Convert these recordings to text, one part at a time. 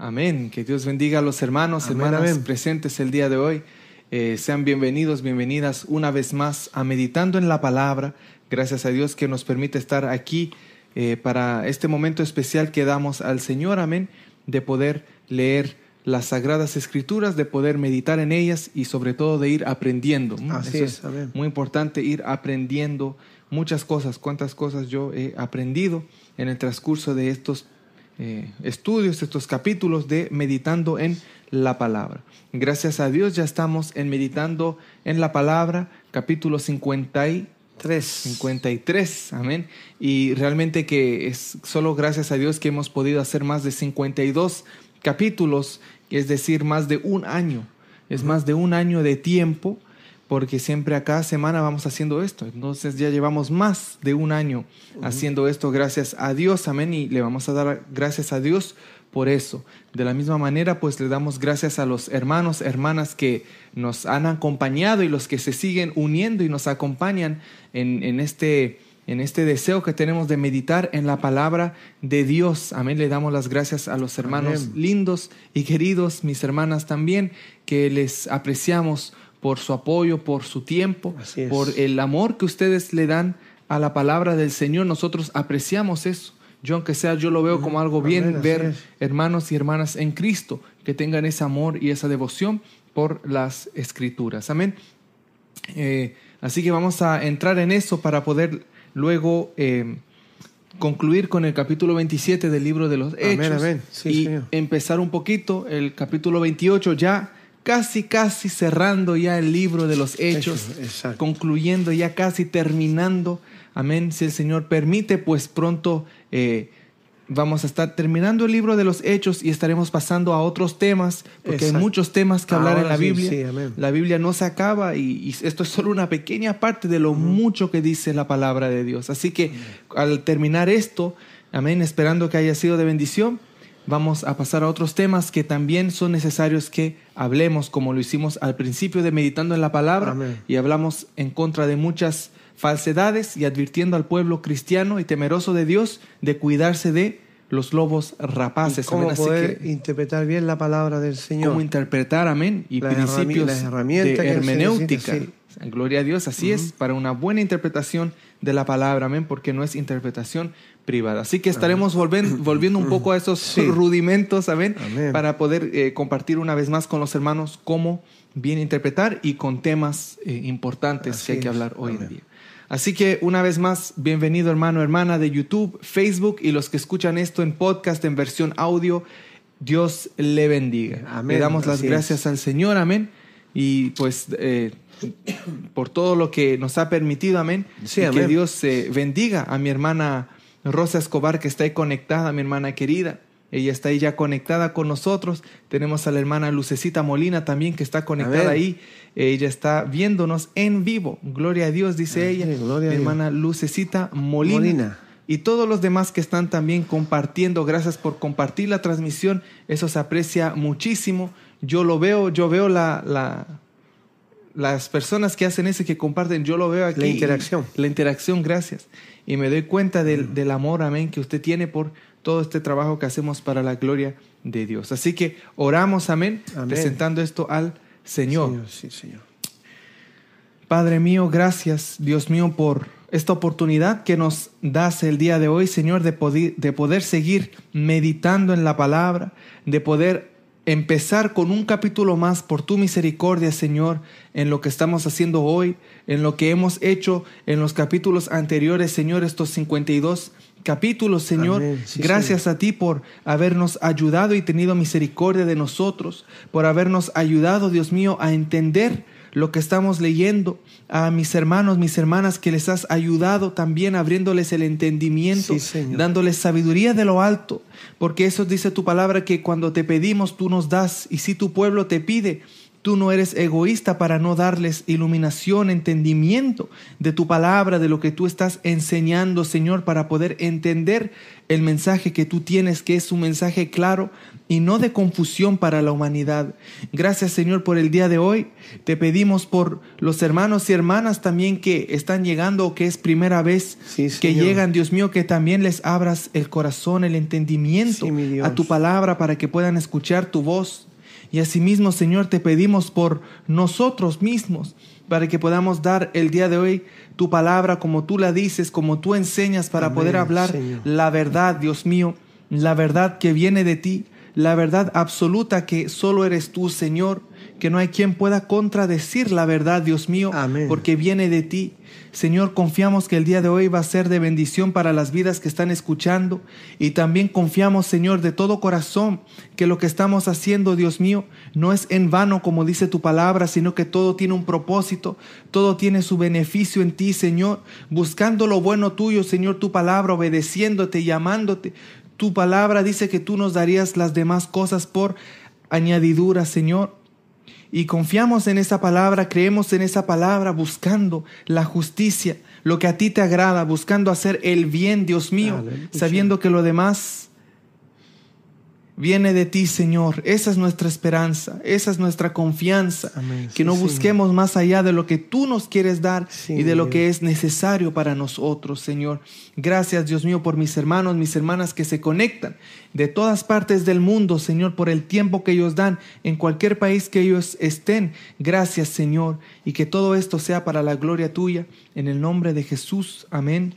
Amén. Que Dios bendiga a los hermanos, Amén, hermanas amén. presentes el día de hoy. Eh, sean bienvenidos, bienvenidas una vez más a Meditando en la Palabra. Gracias a Dios que nos permite estar aquí eh, para este momento especial que damos al Señor. Amén. De poder leer las sagradas escrituras, de poder meditar en ellas y sobre todo de ir aprendiendo. Mm, Así eso es, amén. muy importante ir aprendiendo muchas cosas. Cuántas cosas yo he aprendido en el transcurso de estos eh, estudios, estos capítulos de Meditando en la Palabra. Gracias a Dios ya estamos en Meditando en la Palabra, capítulo 50 y Tres. 53, amén. Y realmente que es solo gracias a Dios que hemos podido hacer más de 52 capítulos, es decir, más de un año. Es más de un año de tiempo, porque siempre a cada semana vamos haciendo esto. Entonces ya llevamos más de un año haciendo esto, gracias a Dios, amén. Y le vamos a dar gracias a Dios por eso. De la misma manera, pues le damos gracias a los hermanos, hermanas que nos han acompañado y los que se siguen uniendo y nos acompañan en, en este, en este deseo que tenemos de meditar en la palabra de Dios. Amén. Le damos las gracias a los hermanos Amén. lindos y queridos, mis hermanas también, que les apreciamos por su apoyo, por su tiempo, por el amor que ustedes le dan a la palabra del Señor. Nosotros apreciamos eso. Yo, aunque sea, yo lo veo como algo bien Amén, ver hermanos y hermanas en Cristo que tengan ese amor y esa devoción por las escrituras. Amén. Eh, así que vamos a entrar en eso para poder luego eh, concluir con el capítulo 27 del libro de los Amén, Hechos amén. Sí, y Señor. empezar un poquito el capítulo 28 ya casi casi cerrando ya el libro de los Hechos, concluyendo ya casi terminando. Amén. Si el Señor permite, pues pronto eh, vamos a estar terminando el libro de los Hechos y estaremos pasando a otros temas, porque hay muchos temas que hablar en la Biblia. sí. La Biblia no se acaba y, y esto es solo una pequeña parte de lo mucho que dice la palabra de Dios. Así que al terminar esto, amén, esperando que haya sido de bendición, vamos a pasar a otros temas que también son necesarios que hablemos, como lo hicimos al principio de Meditando en la Palabra, Amén. y hablamos en contra de muchas falsedades y advirtiendo al pueblo cristiano y temeroso de Dios de cuidarse de los lobos rapaces. ¿Cómo amén. Así poder que, interpretar bien la palabra del Señor? cómo interpretar, amén, y Las principios las herramientas de hermenéutica. Gloria a Dios, así es, para una buena interpretación de la palabra, amén, porque no es interpretación privada. Así que estaremos volven- volviendo un poco a esos Sí. rudimentos, amén, Amén. para poder eh, compartir una vez más con los hermanos cómo bien interpretar y con temas eh, importantes Así que hay que es, hablar hoy en día. Así que una vez más, bienvenido hermano, hermana de YouTube, Facebook y los que escuchan esto en podcast en versión audio. Dios le bendiga. Amén, Le damos las gracias es. al Señor, amén. Y pues eh, por todo lo que nos ha permitido, amén. Sí, y que. Dios eh, bendiga a mi hermana Rosa Escobar que está ahí conectada, mi hermana querida. Ella está ahí ya conectada con nosotros. Tenemos a la hermana Lucecita Molina también que está conectada ahí. Ella está viéndonos en vivo. Gloria a Dios, dice Así ella. mi hermana Lucecita Molina. Molina. Y todos los demás que están también compartiendo, gracias por compartir la transmisión, eso se aprecia muchísimo. Yo lo veo, yo veo la, la- las personas que hacen eso y que comparten, yo lo veo aquí. La interacción. La interacción, gracias. Y me doy cuenta del, del amor, amén, que usted tiene por todo este trabajo que hacemos para la gloria de Dios. Así que oramos, amén, Amén. presentando esto al Señor. Señor, sí, Señor. Padre mío, gracias, Dios mío, por esta oportunidad que nos das el día de hoy, Señor, de poder, de poder seguir meditando en la palabra, de poder empezar con un capítulo más por tu misericordia, Señor, en lo que estamos haciendo hoy, en lo que hemos hecho en los capítulos anteriores, Señor, estos 52 capítulos, Señor. Sí, Gracias a ti por habernos ayudado y tenido misericordia de nosotros, por habernos ayudado, Dios mío, a entender lo que estamos leyendo, a mis hermanos, mis hermanas, que les has ayudado también abriéndoles el entendimiento, Sí, dándoles sabiduría de lo alto, porque eso dice tu palabra que cuando te pedimos tú nos das, y si tu pueblo te pide, Tú no eres egoísta para no darles iluminación, entendimiento de tu palabra, de lo que tú estás enseñando, Señor, para poder entender el mensaje que tú tienes, que es un mensaje claro y no de confusión para la humanidad. Gracias, Señor, por el día de hoy. Te pedimos por los hermanos y hermanas también que están llegando o que es primera vez Sí, que llegan, Dios mío, que también les abras el corazón, el entendimiento Sí, a tu palabra para que puedan escuchar tu voz. Y asimismo, Señor, te pedimos por nosotros mismos, para que podamos dar el día de hoy tu palabra como tú la dices, como tú enseñas, para Amén, poder hablar Señor. la verdad, Dios mío, la verdad que viene de ti, la verdad absoluta que solo eres tú, Señor, que no hay quien pueda contradecir la verdad, Dios mío, Amén. porque viene de ti. Señor, confiamos que el día de hoy va a ser de bendición para las vidas que están escuchando y también confiamos, Señor, de todo corazón que lo que estamos haciendo, Dios mío, no es en vano como dice tu palabra, sino que todo tiene un propósito, todo tiene su beneficio en ti, Señor, buscando lo bueno tuyo, Señor, tu palabra, obedeciéndote y amándote. Tu palabra dice que tú nos darías las demás cosas por añadidura, Señor. Y confiamos en esa palabra, creemos en esa palabra, buscando la justicia, lo que a ti te agrada, buscando hacer el bien, Dios mío, Aleluya. sabiendo que lo demás viene de ti, Señor. Esa es nuestra esperanza, esa es nuestra confianza, Amén. que no busquemos más allá de lo que tú nos quieres dar Sí, y de lo que es necesario para nosotros, Señor. Gracias, Dios mío, por mis hermanos, mis hermanas que se conectan de todas partes del mundo, Señor, por el tiempo que ellos dan en cualquier país que ellos estén. Gracias, Señor, y que todo esto sea para la gloria tuya, en el nombre de Jesús. Amén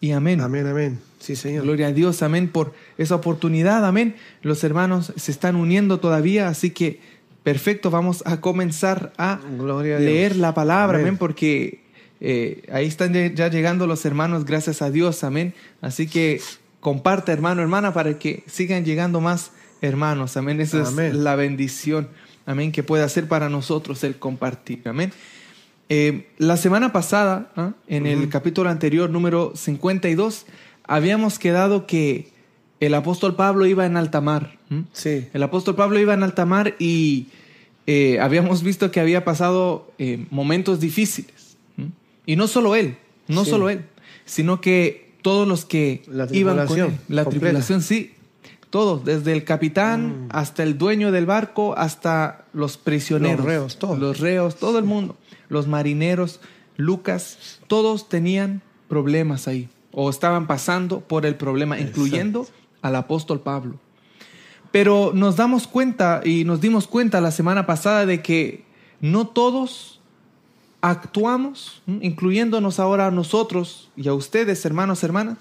y amén. Amén, amén. Sí, Señor. Gloria a Dios, amén, por esa oportunidad, amén. Los hermanos se están uniendo todavía, así que perfecto, vamos a comenzar a a leer la palabra, amén, Amén. porque eh, ahí están ya- llegando los hermanos, gracias a Dios, amén. Así que comparte, hermano, hermana, para que sigan llegando más hermanos, amén. Esa es la bendición, amén, que puede hacer para nosotros el compartir, amén. Eh, la semana pasada, ¿ah? en el capítulo anterior, número 52, habíamos quedado que el apóstol Pablo iba en alta mar. Sí. El apóstol Pablo iba en alta mar y eh, habíamos visto que había pasado eh, momentos difíciles. Y no solo él, no Sí. solo él, sino que todos los que iban con él. La completa. tripulación, sí. Todos, desde el capitán Mm. hasta el dueño del barco, hasta los prisioneros. Los reos, todos. Los reos, todo el mundo. Los marineros, Lucas, todos tenían problemas ahí. O estaban pasando por el problema, incluyendo al apóstol Pablo. Pero nos damos cuenta y nos dimos cuenta la semana pasada de que no todos actuamos, incluyéndonos ahora a nosotros y a ustedes, hermanos, hermanas,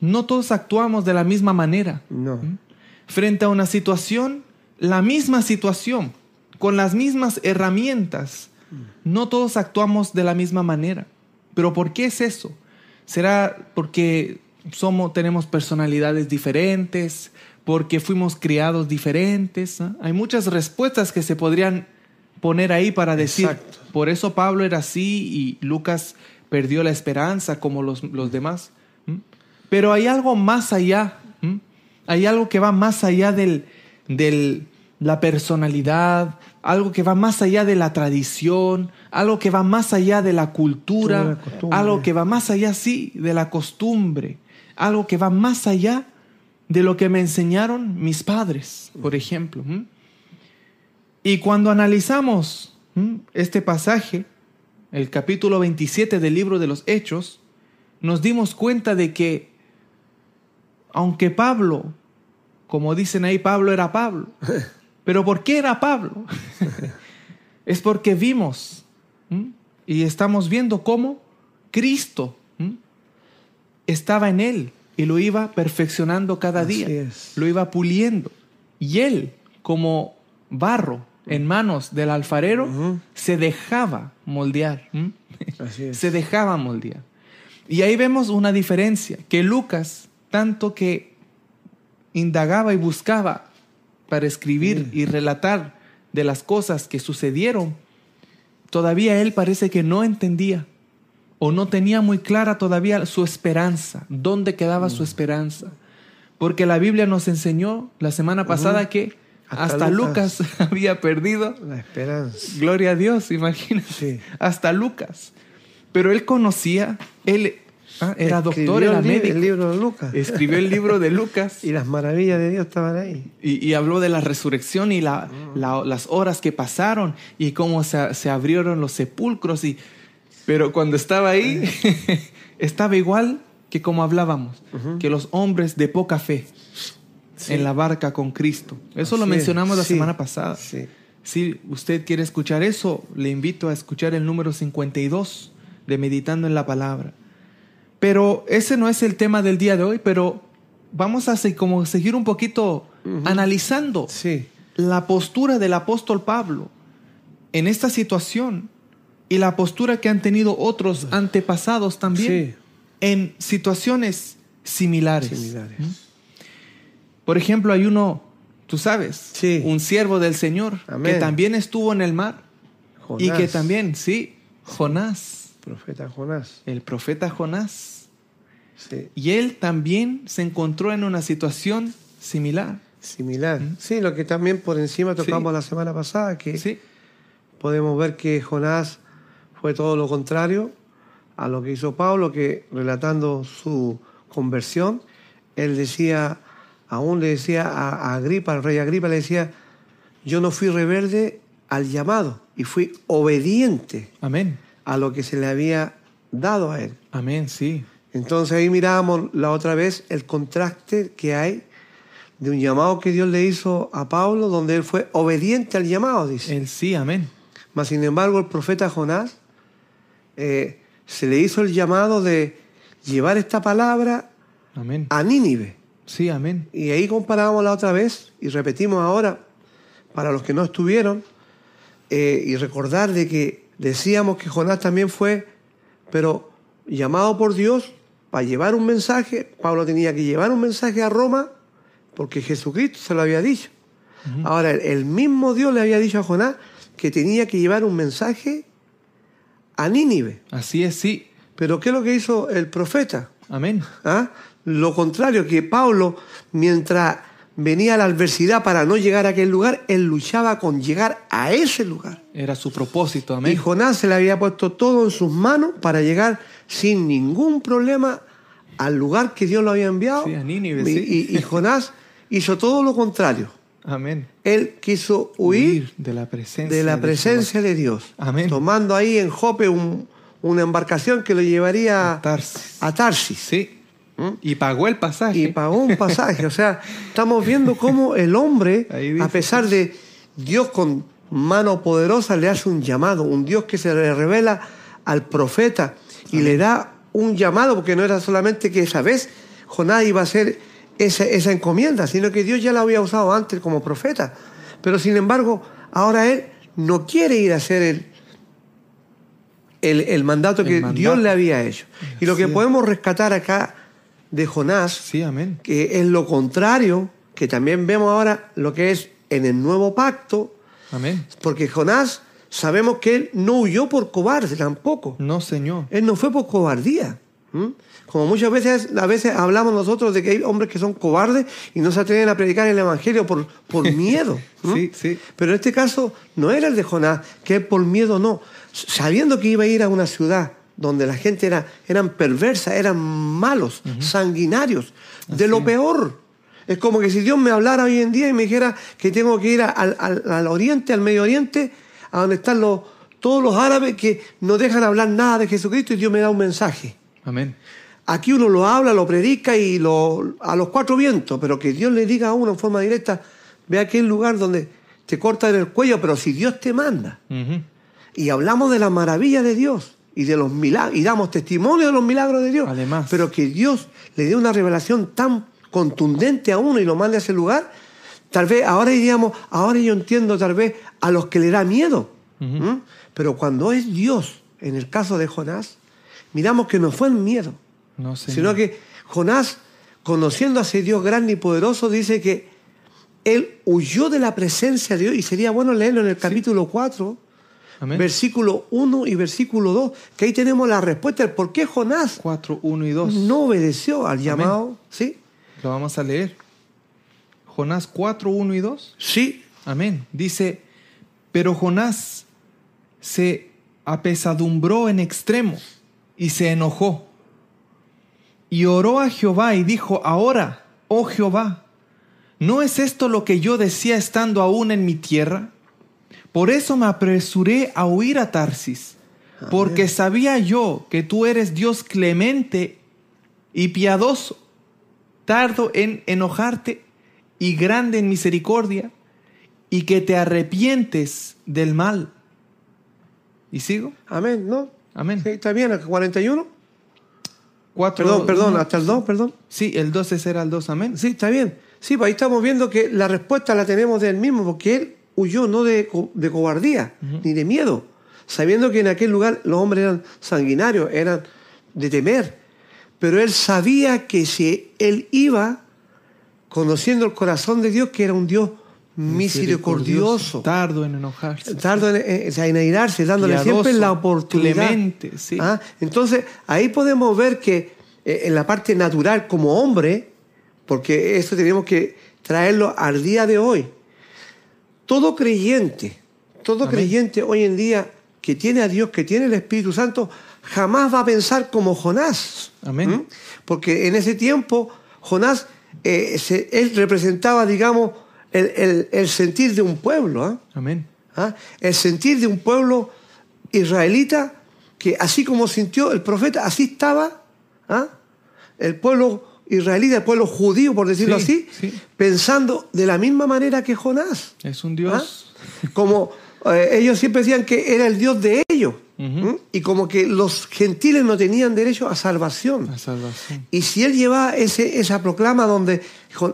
no todos actuamos de la misma manera. No. Frente a una situación, la misma situación, con las mismas herramientas, no todos actuamos de la misma manera. Pero ¿por qué es eso? ¿Será porque somos, tenemos personalidades diferentes? ¿Porque fuimos criados diferentes? Hay muchas respuestas que se podrían poner ahí para decir, Exacto. por eso Pablo era así y Lucas perdió la esperanza como los, los demás. Pero hay algo más allá. Hay algo que va más allá del, del- la personalidad, algo que va más allá de la tradición, algo que va más allá de la De cultura, la algo que va más allá, sí, de la costumbre, algo que va más allá de lo que me enseñaron mis padres, por ejemplo. Y cuando analizamos este pasaje, el capítulo 27 del libro de los Hechos, nos dimos cuenta de que, aunque Pablo, como dicen ahí, Pablo era Pablo, pero ¿por qué era Pablo? es porque vimos y estamos viendo cómo Cristo. Estaba en él y lo iba perfeccionando cada Así día, es. lo iba puliendo. Y él, como barro en manos del alfarero, se dejaba moldear. Así es. se dejaba moldear. Y ahí vemos una diferencia, que Lucas, tanto que indagaba y buscaba para escribir y relatar de las cosas que sucedieron, todavía él parece que no entendía o no tenía muy clara todavía su esperanza, dónde quedaba su esperanza. Porque la Biblia nos enseñó la semana pasada que Hasta, Hasta Lucas. había perdido. La esperanza. Gloria a Dios, imagínate. Sí. Hasta Lucas. Pero él conocía, él ah, era Escribió doctor, era el, médico. el libro de Lucas. Escribió el libro de Lucas Y las maravillas de Dios estaban ahí. y, y habló de la resurrección y la, la- las horas que pasaron y cómo se, se abrieron los sepulcros. Y, pero cuando estaba ahí, estaba igual que como hablábamos, que los hombres de poca fe Sí. en la barca con Cristo. Eso lo es. mencionamos la Sí. semana pasada. Sí. Si usted quiere escuchar eso, le invito a escuchar el número 52 de Meditando en la Palabra. Pero ese no es el tema del día de hoy, pero vamos a como seguir un poquito analizando Sí. la postura del apóstol Pablo en esta situación y la postura que han tenido otros antepasados también Sí. en situaciones similares. Similares. Por ejemplo, hay uno, tú sabes, Sí. un siervo del Señor Amén. que también estuvo en el mar y Jonás, que también, sí, Jonás, Profeta Jonás. el profeta Jonás, Sí. y él también se encontró en una situación similar. Similar. Sí, lo que también por encima tocamos la semana pasada, que Sí, podemos ver que Jonás fue todo lo contrario a lo que hizo Pablo, que relatando su conversión, él decía, aún le decía a, Agripa, al rey Agripa, le decía, yo no fui rebelde al llamado y fui obediente amén, a lo que se le había dado a él. amén, sí, Entonces ahí mirábamos la otra vez el contraste que hay de un llamado que Dios le hizo a Pablo, donde él fue obediente al llamado, dice. él sí, amén, Mas sin embargo, el profeta Jonás eh, se le hizo el llamado de llevar esta palabra amén, a Nínive. sí, amén, Y ahí comparábamos la otra vez y repetimos ahora, para los que no estuvieron, eh, y recordar de que decíamos que Jonás también fue, pero llamado por Dios para llevar un mensaje. Pablo tenía que llevar un mensaje a Roma porque Jesucristo se lo había dicho. Ahora, el- el mismo Dios le había dicho a Jonás que tenía que llevar un mensaje a Nínive. así es, sí, Pero ¿qué es lo que hizo el profeta? amén, ¿Ah? Lo contrario, que Pablo, mientras venía la adversidad para no llegar a aquel lugar, él luchaba con llegar a ese lugar. era su propósito, Y amén, Jonás se le había puesto todo en sus manos para llegar sin ningún problema al lugar que Dios lo había enviado. Sí, a Nínive, y, sí. y- y Jonás hizo todo lo contrario. Amén, Él quiso huir de la presencia de la Jehová. presencia de Dios. Amén. Tomando ahí en Jope un- una embarcación que lo llevaría Tarsis. a Tarsis. Sí. ¿Mm? Y pagó el pasaje. y pagó un pasaje. O sea, estamos viendo cómo el hombre, a pesar de Dios con mano poderosa, le hace un llamado, un Dios que se le revela al profeta y le da un llamado, porque no era solamente que esa vez Jonás iba a hacer esa, esa encomienda, sino que Dios ya la había usado antes como profeta. Pero sin embargo, ahora él no quiere ir a hacer el, el, el mandato El que mandato. Dios le había hecho. Y lo que podemos rescatar acá de Jonás Sí, amén. que es lo contrario, que también vemos ahora lo que es en el nuevo pacto, Amén. porque Jonás sabemos que él no huyó por cobarde tampoco, No, Señor. él no fue por cobardía. Como muchas veces, a veces hablamos nosotros de que hay hombres que son cobardes y no se atreven a predicar el Evangelio por, por miedo. Sí, sí. Pero en este caso no era el de Jonás, que es por miedo no. Sabiendo que iba a ir a una ciudad donde la gente era, eran perversa, eran malos, sanguinarios, de lo peor. Es como que si Dios me hablara hoy en día y me dijera que tengo que ir al- al oriente, al medio oriente, a donde están los, todos los árabes que no dejan hablar nada de Jesucristo y Dios me da un mensaje. Amén. Aquí uno lo habla, lo predica y lo, a los cuatro vientos, pero que Dios le diga a uno en forma directa, ve aquel lugar donde te cortan el cuello, pero si Dios te manda. Y hablamos de la maravilla de Dios y de los milagros, y damos testimonio de los milagros de Dios. Además. Pero que Dios le dé una revelación tan contundente a uno y lo mande a ese lugar, tal vez ahora diríamos, ahora yo entiendo tal vez a los que le da miedo. ¿Mm? Pero cuando es Dios, en el caso de Jonás, miramos que no fue el miedo, No, sino que Jonás, conociendo a ese Dios grande y poderoso, dice que él huyó de la presencia de Dios, y sería bueno leerlo en el capítulo 4, Amén. versículo 1 y versículo 2, que ahí tenemos la respuesta del por qué Jonás 4, 1 y 2. no obedeció al llamado, ¿sí? Lo vamos a leer. Jonás 4, 1 y 2? Sí, Amén. Dice, pero Jonás se apesadumbró en extremo y se enojó. Y oró a Jehová y dijo, ahora, oh Jehová, ¿no es esto lo que yo decía estando aún en mi tierra? Por eso me apresuré a huir a Tarsis, porque sabía yo que tú eres Dios clemente y piadoso, tardo en enojarte y grande en misericordia, y que te arrepientes del mal. ¿Y sigo? amén, ¿no? Amén. Sí, está bien, el 41. Cuatro- Perdón, perdón, hasta el 2, perdón. Sí, el 12 será el 2, amén. Sí, está bien. Sí, pues ahí estamos viendo que la respuesta la tenemos de él mismo, porque él huyó no de, co- de cobardía ni de miedo, sabiendo que en aquel lugar los hombres eran sanguinarios, eran de temer. Pero él sabía que si él iba conociendo el corazón de Dios, que era un Dios misericordioso, Tardo en enojarse. tardo en, en- en airarse, dándole Piadoso, siempre la oportunidad. clemente, sí. Ah, Entonces, ahí podemos ver que eh, en la parte natural como hombre, porque esto tenemos que traerlo al día de hoy, todo creyente, todo Amén. creyente hoy en día que tiene a Dios, que tiene el Espíritu Santo, jamás va a pensar como Jonás. Amén. ¿Mm? Porque en ese tiempo, Jonás, eh, se- él representaba, digamos, el, el- el sentir de un pueblo. ¿ah? Amén. ¿Ah? El sentir de un pueblo israelita que así como sintió el profeta, así estaba ¿ah? el pueblo israelita, el pueblo judío, por decirlo Sí, así, sí. pensando de la misma manera que Jonás. Es un Dios. ¿Ah? Como eh, ellos siempre decían que era el Dios de ellos. Y como que los gentiles no tenían derecho a salvación. Y si él llevaba ese, esa proclama donde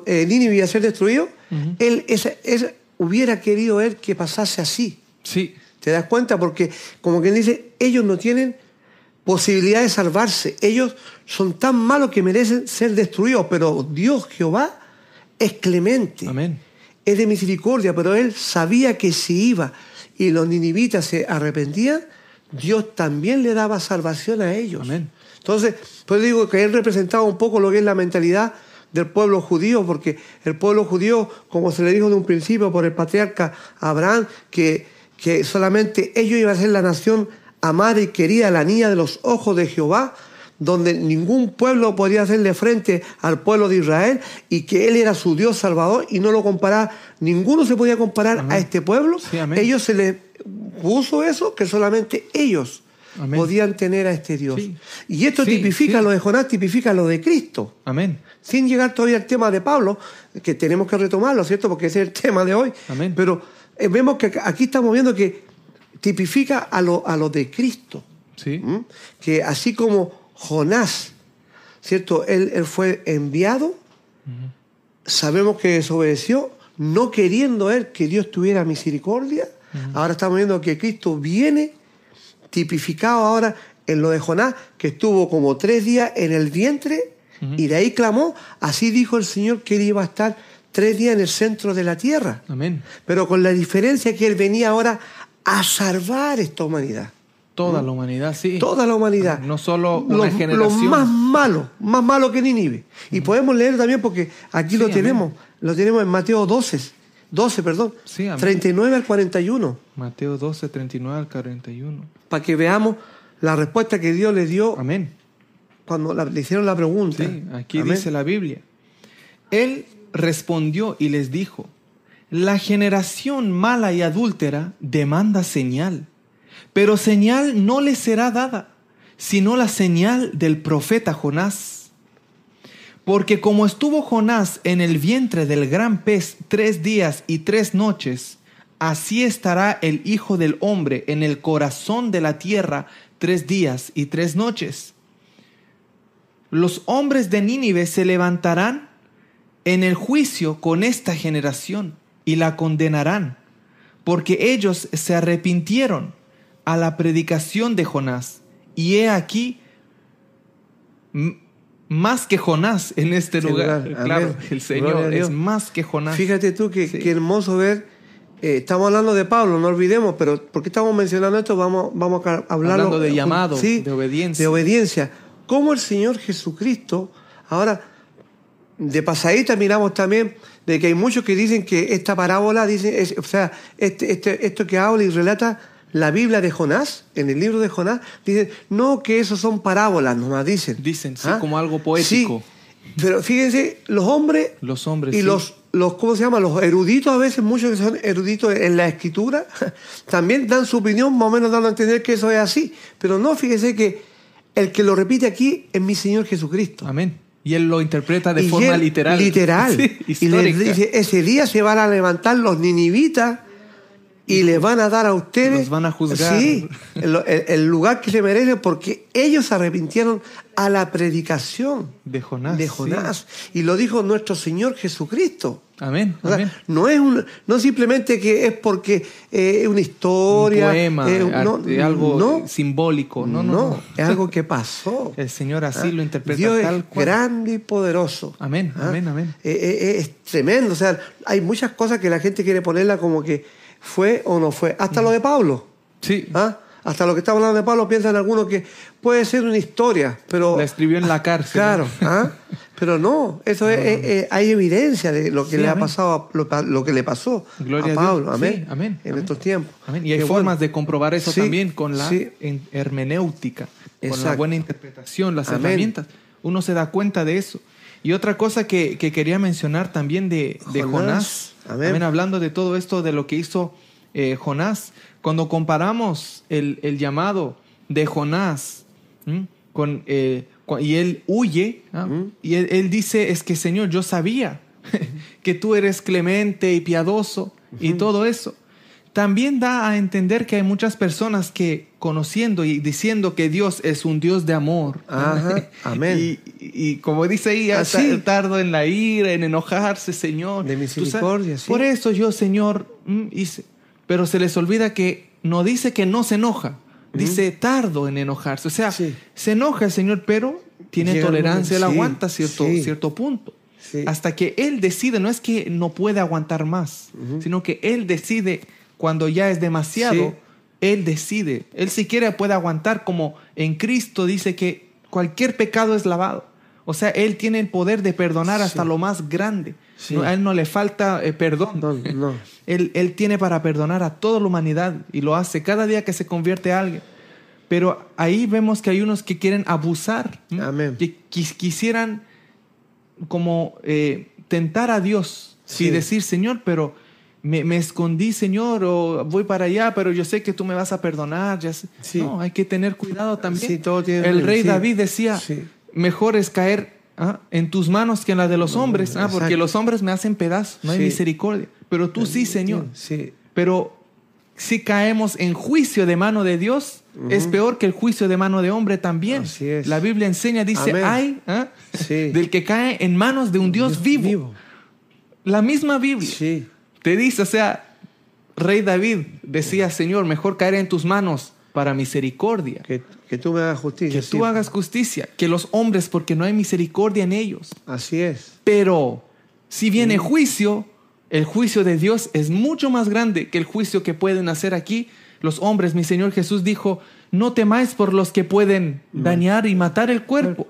eh, Nínive iba a ser destruido, él esa- hubiera querido él que pasase así. Sí. ¿Te das cuenta? Porque, como quien dice, ellos no tienen posibilidad de salvarse. Ellos son tan malos que merecen ser destruidos. Pero Dios, Jehová, es clemente. Amén. Es de misericordia. Pero él sabía que si iba y los ninivitas se arrepentían, Dios también le daba salvación a ellos. Amén. Entonces, pues digo que él representaba un poco lo que es la mentalidad del pueblo judío, porque el pueblo judío, como se le dijo de un principio por el patriarca Abraham, que, que solamente ellos iban a ser la nación amada y querida, la niña de los ojos de Jehová, donde ningún pueblo podía hacerle frente al pueblo de Israel y que él era su Dios salvador y no lo comparaba, ninguno se podía comparar Amén. a este pueblo. Sí, ellos se les puso eso, que solamente ellos Amén. podían tener a este Dios. Sí. Y esto Sí, tipifica lo de Jonás, tipifica lo de Cristo. Amén. Sin llegar todavía al tema de Pablo, que tenemos que retomarlo, ¿cierto? Porque ese es el tema de hoy. Amén. Pero eh, vemos que aquí estamos viendo que tipifica a lo, a lo de Cristo. Sí. ¿m? Que así como Jonás, ¿cierto? Él, él fue enviado, sabemos que desobedeció, no queriendo él que Dios tuviera misericordia. Ahora estamos viendo que Cristo viene tipificado ahora en lo de Jonás, que estuvo como tres días en el vientre y de ahí clamó. Así dijo el Señor que él iba a estar tres días en el centro de la tierra. Amén. Pero con la diferencia que él venía ahora a salvar esta humanidad. Toda la humanidad, sí. Toda la humanidad. No solo una Los- generación. Los más malos, más malos que Nínive. Y podemos leer también porque aquí Sí, lo amén. tenemos. Lo tenemos en Mateo 12, 12, perdón. Sí, amén. 39 al 41. Mateo 12, 39 al 41. Para que veamos la respuesta que Dios le dio Amén. cuando le hicieron la pregunta. Sí, aquí Amén. dice la Biblia. Él respondió y les dijo, la generación mala y adúltera demanda señal, pero señal no le será dada, sino la señal del profeta Jonás. Porque como estuvo Jonás en el vientre del gran pez tres días y tres noches, así estará el Hijo del Hombre en el corazón de la tierra tres días y tres noches los hombres de Nínive se levantarán en el juicio con esta generación y la condenarán, porque ellos se arrepintieron a la predicación de Jonás. Y he aquí más que Jonás en este lugar. lugar. Claro, el Señor es más que Jonás. Fíjate tú que, Sí. que hermoso ver. eh, estamos hablando de Pablo, no olvidemos, pero ¿por qué estamos mencionando esto? Vamos, vamos a hablarlo. Hablando de eh, llamado, sí, de obediencia. De obediencia. Cómo el Señor Jesucristo, ahora, de pasadita miramos también de que hay muchos que dicen que esta parábola, dice, es- o sea, este, este- esto que habla y relata la Biblia de Jonás, en el libro de Jonás, dicen, no, que eso son parábolas, nomás dicen. Dicen, sí, ¿Ah? como algo poético. Sí, pero fíjense, los hombres Los hombres. y sí. los, los, ¿cómo se llama? Los eruditos, a veces muchos que son eruditos en la escritura, también dan su opinión, más o menos dando a entender que eso es así. Pero no, fíjese que el que lo repite aquí es mi Señor Jesucristo. Amén. Y él lo interpreta de Y forma él- literal. Literal. Sí, y histórica. dice, ese día se van a levantar los ninivitas y les van a dar a ustedes... Los van a juzgar. Sí, el, el- el lugar que se merecen porque ellos se arrepintieron a la predicación de Jonás. de sí. Jonás. Y lo dijo nuestro Señor Jesucristo. Amén. O sea, amén. no es un, no simplemente que es porque eh, es una historia, Un poema, eh, no, arte, algo no, simbólico. No, no, no. es algo que pasó. El Señor así Ah, lo interpreta Dios tal es cual. grande y poderoso. Amén, Ah, amén, amén. eh, eh, es tremendo. O sea, hay muchas cosas que la gente quiere ponerla como que fue o no fue. Hasta lo de Pablo. Sí. ¿ah? Hasta lo que está hablando de Pablo piensan algunos que puede ser una historia, pero La escribió en la cárcel. Claro, ¿ah? pero no, eso es, es- es- hay evidencia de lo que Sí, le ha pasado, a- lo, lo que le pasó Gloria a a. Pablo, amén, Sí, amén, en amén. estos tiempos. Amén. Y hay formas bueno. de comprobar eso Sí, también con la hermenéutica, con la Exacto. buena interpretación, las herramientas. Uno se da cuenta de eso. Y otra cosa que, que quería mencionar también de, de Jonás. Jonás, Amén. hablando de todo esto, de lo que hizo eh, Jonás, cuando comparamos el, el llamado de Jonás ¿m? con, eh, y él huye, ¿ah? y él, él dice, es que Señor, yo sabía que tú eres clemente y piadoso y todo eso. También da a entender que hay muchas personas que conociendo y diciendo que Dios es un Dios de amor. Ajá, amén. Y, y como dice ahí, Así. ta- tardo en la ira, en enojarse, Señor. De misericordia, sí. Por eso yo, Señor, mm, hice. Pero se les olvida que no dice que no se enoja. Dice tardo en enojarse. O sea, Sí. se enoja el Señor, pero tiene Llega tolerancia, él aguanta cierto, cierto punto. Hasta que él decide, no es que no puede aguantar más, sino que él decide cuando ya es demasiado, él decide. Él si quiere puede aguantar como en Cristo dice que cualquier pecado es lavado. O sea, él tiene el poder de perdonar hasta Sí. lo más grande. Sí. No, a él no le falta eh, perdón. No, no. Él, él tiene para perdonar a toda la humanidad y lo hace cada día que se convierte a alguien. Pero ahí vemos que hay unos que quieren abusar. Amén. que quis- quisieran como eh, tentar a Dios Sí. y decir, Señor, pero me, me escondí, Señor, o voy para allá, pero yo sé que tú me vas a perdonar. Ya sé". Sí. No, hay que tener cuidado también. Sí, todo tiene- El rey. David decía, Sí. Mejor es caer ¿ah? en tus manos que en la de los hombres, ¿ah? porque los hombres me hacen pedazos, no hay misericordia. Pero tú sí, Señor. Sí, Pero si caemos en juicio de mano de Dios, es peor que el juicio de mano de hombre también. Así es. La Biblia enseña, dice, Amén. ay, ¿ah? Sí. del que cae en manos de un Dios, vivo. La misma Biblia Sí. te dice, o sea, Rey David decía, Señor, mejor caer en tus manos para misericordia. Que, que tú me hagas justicia. Que tú hagas justicia, que los hombres, porque no hay misericordia en ellos. Así es. Pero si viene juicio, el juicio de Dios es mucho más grande que el juicio que pueden hacer aquí los hombres. Mi Señor Jesús dijo, no temáis por los que pueden dañar y matar el cuerpo,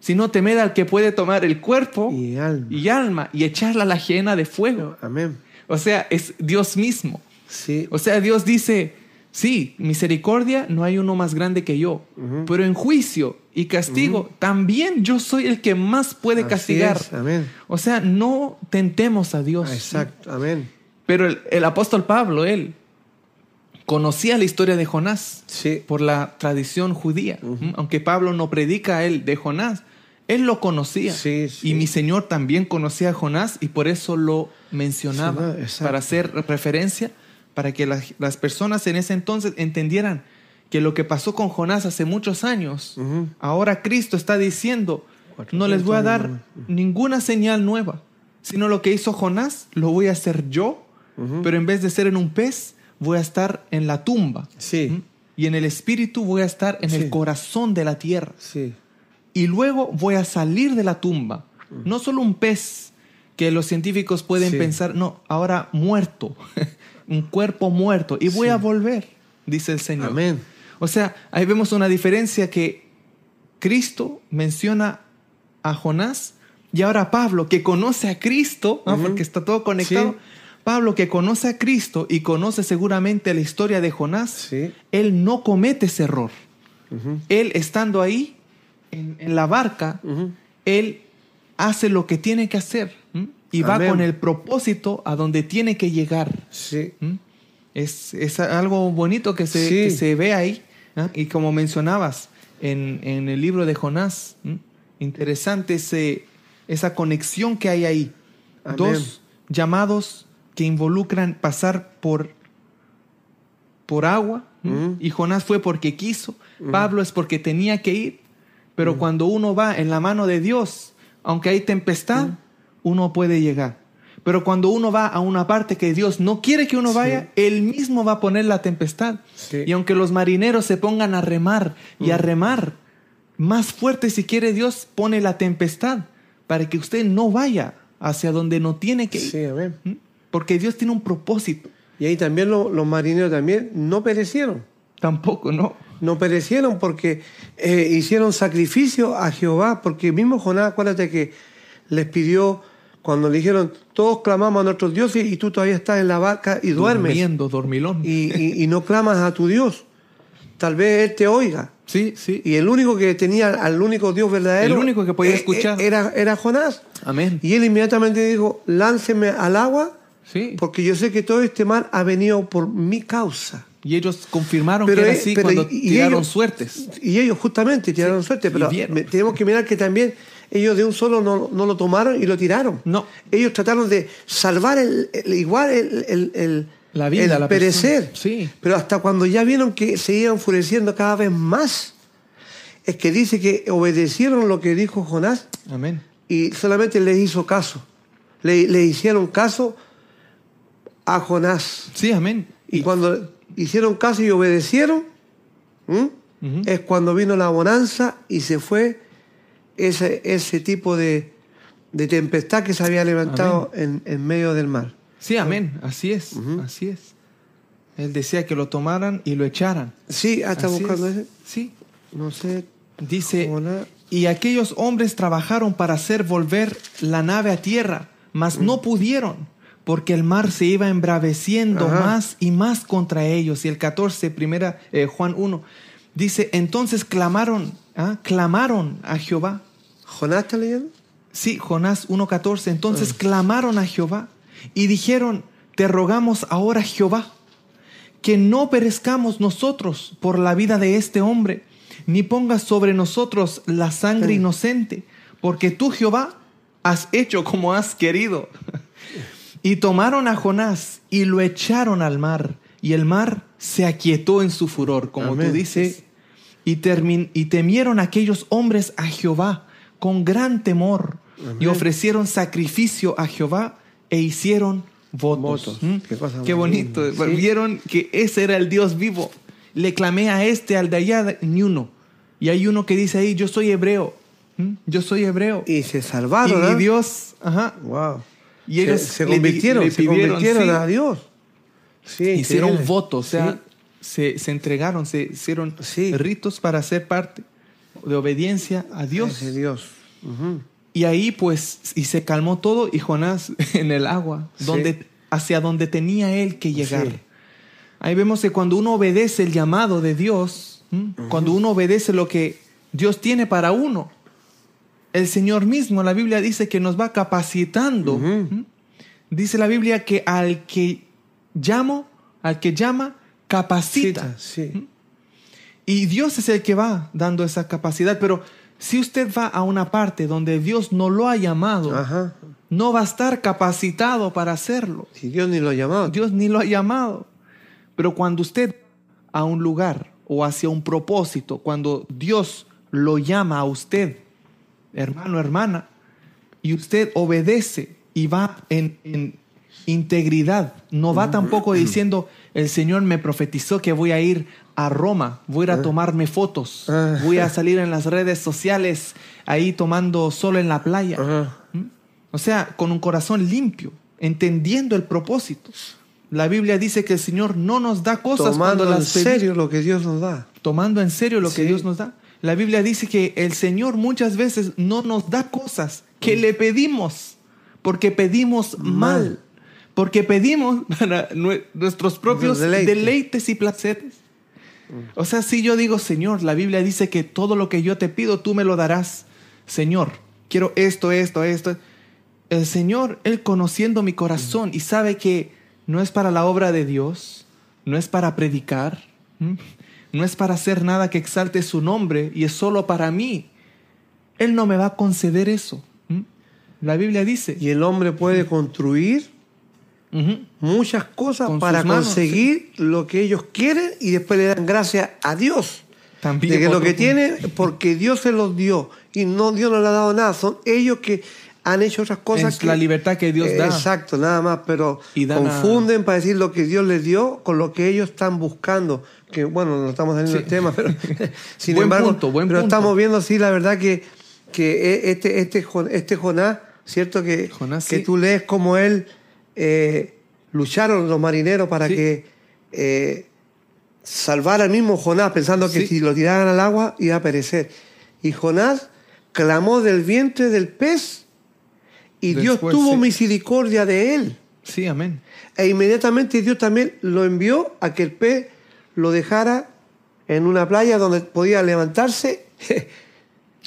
sino temed al que puede tomar el cuerpo Y alma. y alma y echarla a la ajena de fuego. Amén. O sea, es Dios mismo. Sí. O sea, Dios dice, sí, misericordia, no hay uno más grande que yo, pero en juicio y castigo, también yo soy el que más puede Así castigar. es, Amén. O sea, no tentemos a Dios. Exacto. Amén. Pero el, el apóstol Pablo, él conocía la historia de Jonás Sí. por la tradición judía. Aunque Pablo no predica a él de Jonás, él lo conocía. Sí, sí. Y mi Señor también conocía a Jonás y por eso lo mencionaba, para hacer referencia, para que las, las personas en ese entonces entendieran que lo que pasó con Jonás hace muchos años, ahora Cristo está diciendo, no les voy a 400 dar ninguna señal nueva, sino lo que hizo Jonás lo voy a hacer yo, pero en vez de ser en un pez, voy a estar en la tumba. Sí. ¿Mm? Y en el espíritu voy a estar en Sí. el corazón de la tierra. Sí. Y luego voy a salir de la tumba. No solo un pez que los científicos pueden Sí. pensar, no, ahora muerto, un cuerpo muerto. Y voy Sí. a volver, dice el Señor. Amén. O sea, ahí vemos una diferencia que Cristo menciona a Jonás Y ahora Pablo, que conoce a Cristo, porque está todo conectado, Sí. Pablo, que conoce a Cristo y conoce seguramente la historia de Jonás, Sí. él no comete ese error. Él estando ahí, en, en la barca, él hace lo que tiene que hacer y va con el propósito a donde tiene que llegar. Sí. ¿m? Es, es algo bonito que se, Sí. que se ve ahí. ¿ah? Y como mencionabas en, en el libro de Jonás, interesante ese, esa conexión que hay ahí. Amén. Dos llamados que involucran pasar por, por agua. ¿m? Ujú. Y Jonás fue porque quiso. Pablo es porque tenía que ir. Pero cuando uno va en la mano de Dios, aunque hay tempestad, uno puede llegar. Pero cuando uno va a una parte que Dios no quiere que uno vaya, Él mismo va a poner la tempestad. Sí. Y aunque los marineros se pongan a remar y a remar más fuerte si quiere Dios, pone la tempestad para que usted no vaya hacia donde no tiene que ir. Sí, amén. ¿Mm? Porque Dios tiene un propósito. Y ahí también lo- los marineros también no perecieron. Tampoco, ¿no? No perecieron porque eh, hicieron sacrificio a Jehová, porque mismo Jonás, acuérdate que les pidió, cuando le dijeron, todos clamamos a nuestros dioses y tú todavía estás en la barca y duermes Durmiendo, dormilón. y, y- y no clamas a tu Dios. Tal vez Él te oiga. sí, sí. Y el único que tenía al único Dios verdadero El único que podía eh, escuchar. eh, era, era Jonás. Amén. Y él inmediatamente dijo, lánceme al agua, Sí. porque yo sé que todo este mal ha venido por mi causa. Y ellos confirmaron Pero, que era eh, así pero cuando y- tiraron ellos- suertes. Y ellos justamente tiraron suerte, pero me- tenemos que mirar que también ellos de un solo no, no lo tomaron y lo tiraron. No. Ellos trataron de salvar el, el- igual el, el- el- La vida, el la perecer. Sí. Pero hasta cuando ya vieron que se iba enfureciendo cada vez más, es que dice que obedecieron lo que dijo Jonás Amén. y solamente les hizo caso. Le, le hicieron caso a Jonás. Sí, amén. Y cuando hicieron caso y obedecieron, es cuando vino la bonanza y se fue ese, ese tipo de, de tempestad que se había levantado en, en medio del mar. Sí, amén. Así es. Así es. Él decía que lo tomaran y lo echaran. Sí, ah, está Así buscando es. ese. Sí. No sé. Dice, Jonás. y aquellos hombres trabajaron para hacer volver la nave a tierra, mas no pudieron, porque el mar se iba embraveciendo Ajá. más y más contra ellos. Y el 14, primera eh, Juan 1, dice, entonces clamaron, ¿ah? clamaron a Jehová. ¿Jonás está leyendo? Sí, Jonás 1.14. Entonces clamaron a Jehová y dijeron, te rogamos ahora Jehová, que no perezcamos nosotros por la vida de este hombre, ni pongas sobre nosotros la sangre inocente, porque tú Jehová has hecho como has querido. Y tomaron a Jonás y lo echaron al mar, y el mar se aquietó en su furor, como Amén, tú dices. Y, y temieron aquellos hombres a Jehová con gran temor, y Amén. ofrecieron sacrificio a Jehová e hicieron votos. Votos. ¿Mm? Qué bonito. sí. Vieron que ese era el Dios vivo. Le clamé a este, al de allá, ni uno. Y hay uno que dice ahí, yo soy hebreo. ¿Mm? Yo soy hebreo. Y se Y salvaron. mi ¿ah? Dios, ajá, Wow. Y ellos se, se le convirtieron, le se pidieron, convirtieron sí. a Dios. Sí, hicieron votos, o sea, se, se entregaron, se hicieron ritos para ser parte de obediencia a Dios. Y ahí pues, y se calmó todo y Jonás en el agua, Sí. donde, hacia donde tenía él que llegar. Sí. Ahí vemos que cuando uno obedece el llamado de Dios, cuando uno obedece lo que Dios tiene para uno, el Señor mismo, la Biblia dice que nos va capacitando. Dice la Biblia que al que llamo, al que llama, capacita. Sí. Y Dios es el que va dando esa capacidad. Pero si usted va a una parte donde Dios no lo ha llamado, Ajá. no va a estar capacitado para hacerlo. Si Dios ni lo ha llamado. Dios ni lo ha llamado. Pero cuando usted a un lugar o hacia un propósito, cuando Dios lo llama a usted, hermano, hermana, y usted obedece y va en, en integridad, no va tampoco diciendo, el Señor me profetizó que voy a ir a Roma, voy a ir a tomarme fotos, Ah. voy a salir en las redes sociales ahí tomando solo en la playa. Ajá. ¿Mm? O sea, con un corazón limpio, entendiendo el propósito. La Biblia dice que el Señor no nos da cosas Tomando cuando en las pedi- serio lo que Dios nos da. tomando en serio lo que. Dios nos da. La Biblia dice que el Señor muchas veces no nos da cosas que le pedimos, porque pedimos mal, porque pedimos para nue- nuestros propios deleites y placeres. O sea, si yo digo, Señor, la Biblia dice que todo lo que yo te pido, tú me lo darás. Señor, quiero esto, esto, esto. El Señor, Él conociendo mi corazón y sabe que no es para la obra de Dios, no es para predicar, no es para hacer nada que exalte su nombre y es solo para mí. Él no me va a conceder eso. La Biblia dice. Y el hombre puede construir Muchas cosas Con para manos, conseguir lo que ellos quieren y después le dan gracias a Dios. También de que lo que tienen, porque Dios se los dio y no Dios no le ha dado nada, son ellos que han hecho otras cosas. Es que- la libertad que Dios Eh, da. Exacto, nada más, pero Y dan a- confunden para decir lo que Dios les dio con lo que ellos están buscando. Que bueno, no estamos saliendo Sí. del tema, pero sin Buen embargo, punto, buen pero punto. estamos viendo sí la verdad que, que e- este, este, este Jonás, ¿cierto? Que, Jonás, que sí. tú lees como él eh, lucharon los marineros para Sí. que eh, salvara al mismo Jonás, pensando que Sí. si lo tiraran al agua iba a perecer. Y Jonás clamó del vientre del pez y Dios tuvo sí. misericordia de él. Sí, amén. E inmediatamente Dios también lo envió a que el pez lo dejara en una playa donde podía levantarse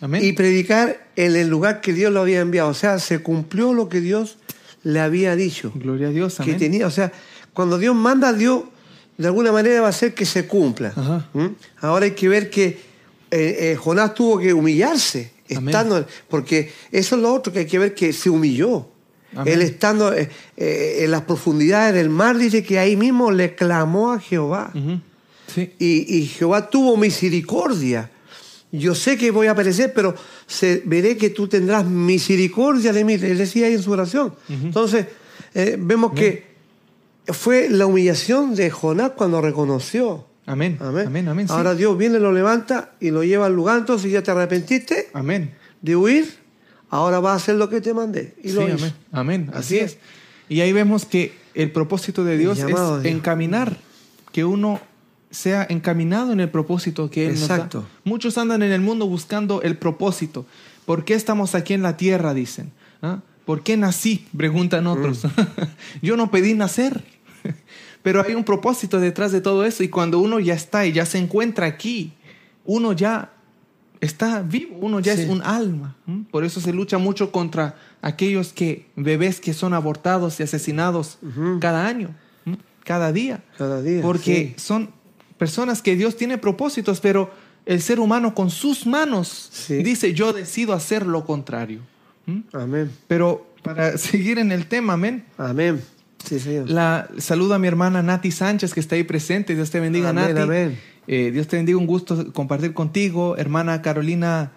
Amén. y predicar en el lugar que Dios lo había enviado. O sea, se cumplió lo que Dios le había dicho. Gloria a Dios, Que tenía, o sea, cuando Dios manda, Dios de alguna manera va a hacer que se cumpla. Ajá. ¿Mm? Ahora hay que ver que eh, eh, Jonás tuvo que humillarse, Amén. estando, porque eso es lo otro que hay que ver que se humilló. Amén. Él estando eh, eh, en las profundidades del mar, dice que ahí mismo le clamó a Jehová. Sí. Y, y Jehová tuvo misericordia. Yo sé que voy a perecer, pero se- veré que tú tendrás misericordia de mí. Él decía ahí en su oración. Entonces, eh, vemos que fue la humillación de Jonás cuando reconoció. Amén. Amén. Amén, amén. sí. Ahora Dios viene, lo levanta y lo lleva al lugar. Entonces ya te arrepentiste Amén. de huir. Ahora vas a hacer lo que te mandé. Y Sí, lo hizo. amén. Amén. Así, Así es. es. Y ahí vemos que el propósito de Dios es Dios. encaminar, que uno sea encaminado en el propósito que Él Exacto. nos da. Muchos andan en el mundo buscando el propósito. ¿Por qué estamos aquí en la tierra? Dicen. ¿Ah? ¿Por qué nací? Preguntan otros. Yo no pedí nacer. Pero hay un propósito detrás de todo eso y cuando uno ya está y ya se encuentra aquí, uno ya está vivo, uno ya Sí. es un alma. Por eso se lucha mucho contra aquellos que bebés que son abortados y asesinados cada año, cada día, Cada día. porque sí. son personas que Dios tiene propósitos, pero el ser humano con sus manos Sí. dice yo decido hacer lo contrario. ¿m? Amén. Pero para seguir en el tema, amén. Amén. Sí, Señor. La, saludo a mi hermana Nati Sánchez que está ahí presente. Dios te bendiga, Amén, Nati. amén. Eh, Dios te bendiga, un gusto compartir contigo. Hermana Carolina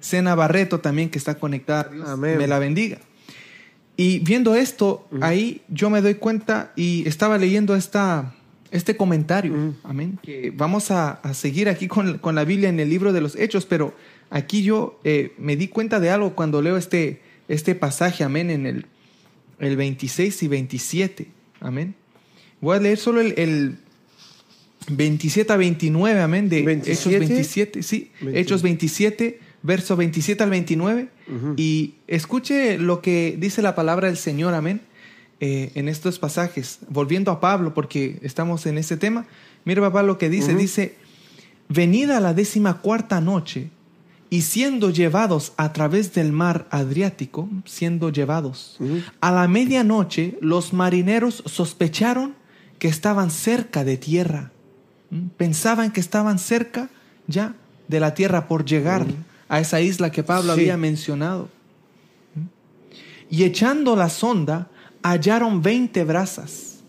Sena Barreto también que está conectada. Dios Amén. me la bendiga. Y viendo esto, ahí yo me doy cuenta y estaba leyendo esta, este comentario. Mm. Amén. Que vamos a, a seguir aquí con, con la Biblia en el libro de los Hechos, pero aquí yo eh, me di cuenta de algo cuando leo este, este pasaje, amén, en el, el 26 y 27. Amén. Voy a leer solo el, el 27 a 29, amén, de 27. Hechos 27, sí, 20. Hechos 27, verso 27 al 29. Ujú. Y escuche lo que dice la palabra del Señor, amén, eh, en estos pasajes. Volviendo a Pablo, porque estamos en este tema. Mira, papá, lo que dice. Dice, venida la décima cuarta noche, y siendo llevados a través del mar Adriático, siendo llevados, a la medianoche los marineros sospecharon que estaban cerca de tierra. ¿Mm? Pensaban que estaban cerca ya de la tierra por llegar a esa isla que Pablo Sí. había mencionado. ¿Mm? Y echando la sonda, hallaron 20 brasas.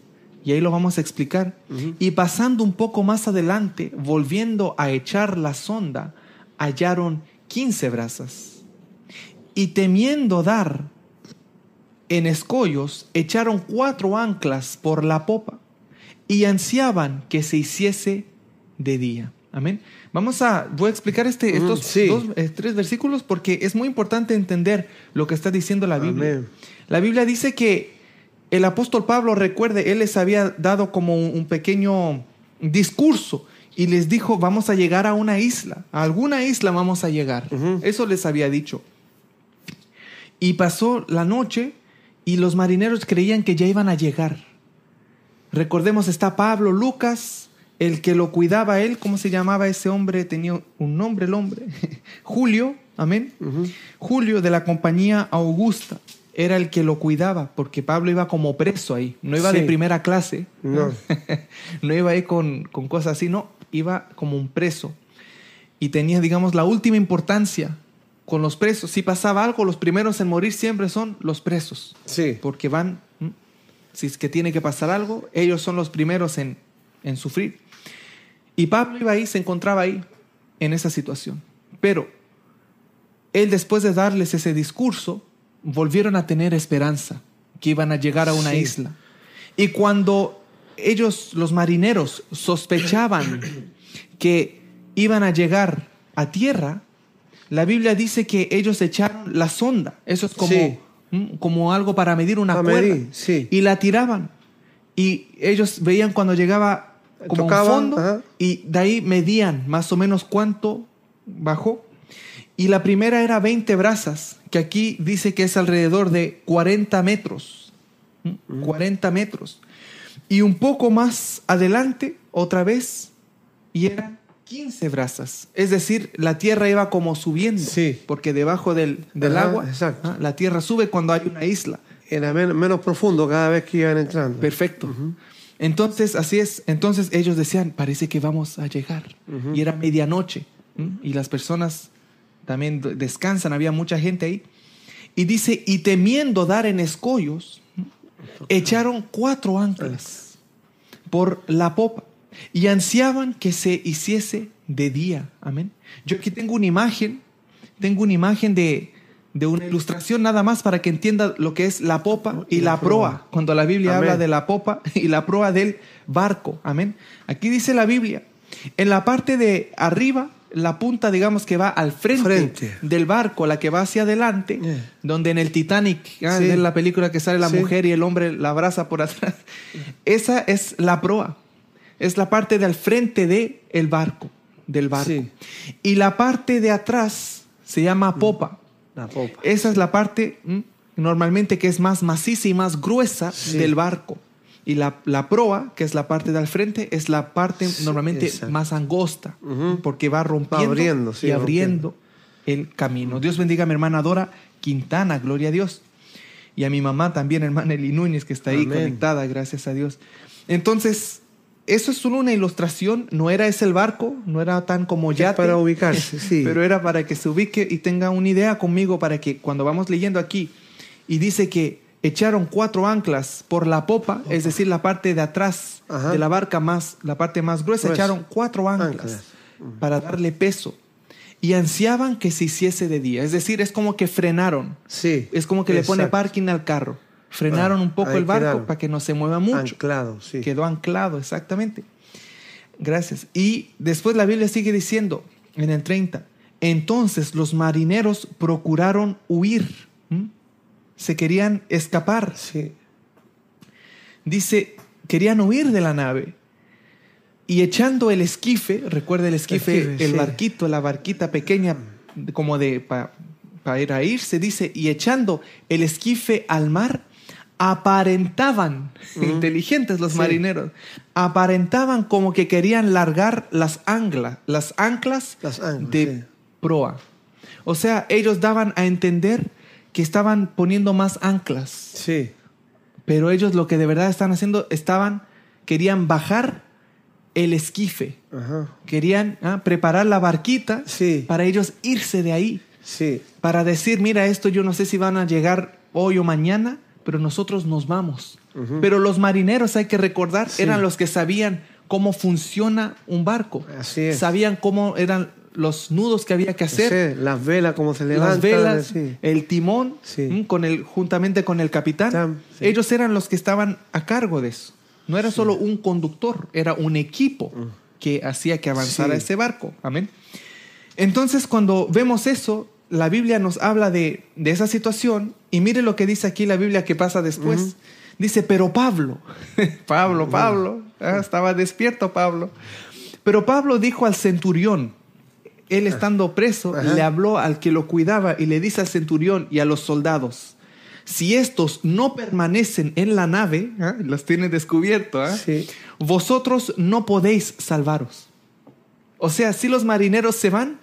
Y ahí lo vamos a explicar. Y pasando un poco más adelante, volviendo a echar la sonda, hallaron 15 brasas. Y temiendo dar en escollos, echaron cuatro anclas por la popa y ansiaban que se hiciese de día. Amén. Vamos a, voy a explicar este, Ujú, estos sí. dos, eh, tres versículos porque es muy importante entender lo que está diciendo la Biblia. Amén. La Biblia dice que el apóstol Pablo, recuerde, él les había dado como un, pequeño discurso y les dijo, vamos a llegar a una isla, a alguna isla vamos a llegar. Eso les había dicho. Y pasó la noche y los marineros creían que ya iban a llegar. Recordemos, está Pablo, Lucas, el que lo cuidaba a él, ¿cómo se llamaba ese hombre? Tenía un nombre el hombre. Julio, amén. Julio de la compañía Augusta era el que lo cuidaba, porque Pablo iba como preso ahí, no iba de primera clase, No. no iba ahí con, con cosas así, no, iba como un preso. Y tenía, digamos, la última importancia con los presos. Si pasaba algo, los primeros en morir siempre son los presos, Sí. porque van, si es que tiene que pasar algo, ellos son los primeros en, en sufrir. Y Pablo iba ahí, se encontraba ahí, en esa situación. Pero él después de darles ese discurso, volvieron a tener esperanza que iban a llegar a una Sí. isla. Y cuando ellos, los marineros, sospechaban que iban a llegar a tierra, la Biblia dice que ellos echaron la sonda. Eso es como, Sí. ¿m? como algo para medir una cuerda. sí. Y la tiraban. Y ellos veían cuando llegaba como un fondo ajá. y de ahí medían más o menos cuánto bajó. Y la primera era 20 brazas, que aquí dice que es alrededor de 40 metros. ¿Mm? 40 metros. Y un poco más adelante, otra vez, y eran 15 brazas. Es decir, la tierra iba como subiendo, Sí. porque debajo del, del Ajá, agua, exacto. la tierra sube cuando hay una isla. Era men- menos profundo cada vez que iban entrando. Perfecto. Entonces, así es. Entonces ellos decían, parece que vamos a llegar. Y era medianoche. ¿m? Y las personas también descansan, había mucha gente ahí. Y dice, y temiendo dar en escollos, echaron cuatro anclas por la popa y ansiaban que se hiciese de día. Amén. Yo aquí tengo una imagen, tengo una imagen de, de una ilustración nada más para que entienda lo que es la popa y, Y la la proa. proa. Cuando la Biblia Amén. habla de la popa y la proa del barco. Amén. Aquí dice la Biblia, en la parte de arriba, la punta, digamos que va al frente, Frente. del barco, la que va hacia adelante, Eh. donde en el Titanic, ah, Sí. es la película que sale la Sí. mujer y el hombre la abraza por atrás. Esa es la proa. Es la parte del frente de el barco, del barco. Sí. Y la parte de atrás se llama popa. La popa. Esa es la parte mm, normalmente que es más maciza y más gruesa del barco. Y la, la proa, que es la parte del frente, es la parte Sí, normalmente exacto. más angosta, porque va rompiendo abriendo, sí, y abriendo el camino. Dios bendiga a mi hermana Dora Quintana, gloria a Dios. Y a mi mamá también, hermana Eli Núñez, que está ahí Amén. conectada, gracias a Dios. Entonces, eso es solo una ilustración, no era ese el barco, no era tan como yate. para ubicarse, sí. Pero era para que se ubique y tenga una idea conmigo para que cuando vamos leyendo aquí y dice que echaron cuatro anclas por la popa, es decir, la parte de atrás Ajá. de la barca más, la parte más gruesa, echaron cuatro anclas, Anclas. para darle peso y ansiaban que se hiciese de día, es decir, es como que frenaron, Sí. es como que le pone parking al carro, frenaron Ah, un poco el barco quedaron. para que no se mueva mucho. Anclado, sí. Quedó anclado, exactamente. Gracias. Y después la Biblia sigue diciendo en el 30, entonces los marineros procuraron huir. Se querían escapar, Sí. dice, querían huir de la nave. Y echando el esquife, recuerda el esquife, Esquife, el sí. barquito, la barquita pequeña, como de para ir a irse, dice, y echando el esquife al mar, aparentaban, inteligentes los Sí. marineros, aparentaban como que querían largar las anclas, las anclas Las anclas, de proa. O sea, ellos daban a entender que estaban poniendo más anclas. Sí. Pero ellos lo que de verdad están haciendo, estaban, querían bajar el esquife, Ajá. querían ah, preparar la barquita Sí. para ellos irse de ahí, Sí. para decir, mira, esto yo no sé si van a llegar hoy o mañana, pero nosotros nos vamos. Pero los marineros, hay que recordar, Sí. eran los que sabían cómo funciona un barco, Así es. sabían cómo eran los nudos que había que hacer, Sí, Las velas, cómo se levantan. las velas, sí. el timón, Sí. mm, con el, juntamente con el capitán. Tam. Ellos eran los que estaban a cargo de eso. No era solo un conductor, era un equipo que hacía que avanzara Mm. Ese barco. Amén. Entonces, cuando vemos eso, la Biblia nos habla de, de esa situación y mire lo que dice aquí la Biblia que pasa después. Dice, pero Pablo, Pablo, Pablo, ah, estaba despierto Pablo. Pero Pablo dijo al centurión, él estando preso, Ajá. le habló al que lo cuidaba y le dice al centurión y a los soldados, si estos no permanecen en la nave, ¿ah? los tiene descubierto, ¿ah? Sí. vosotros no podéis salvaros. O sea, si los marineros se van,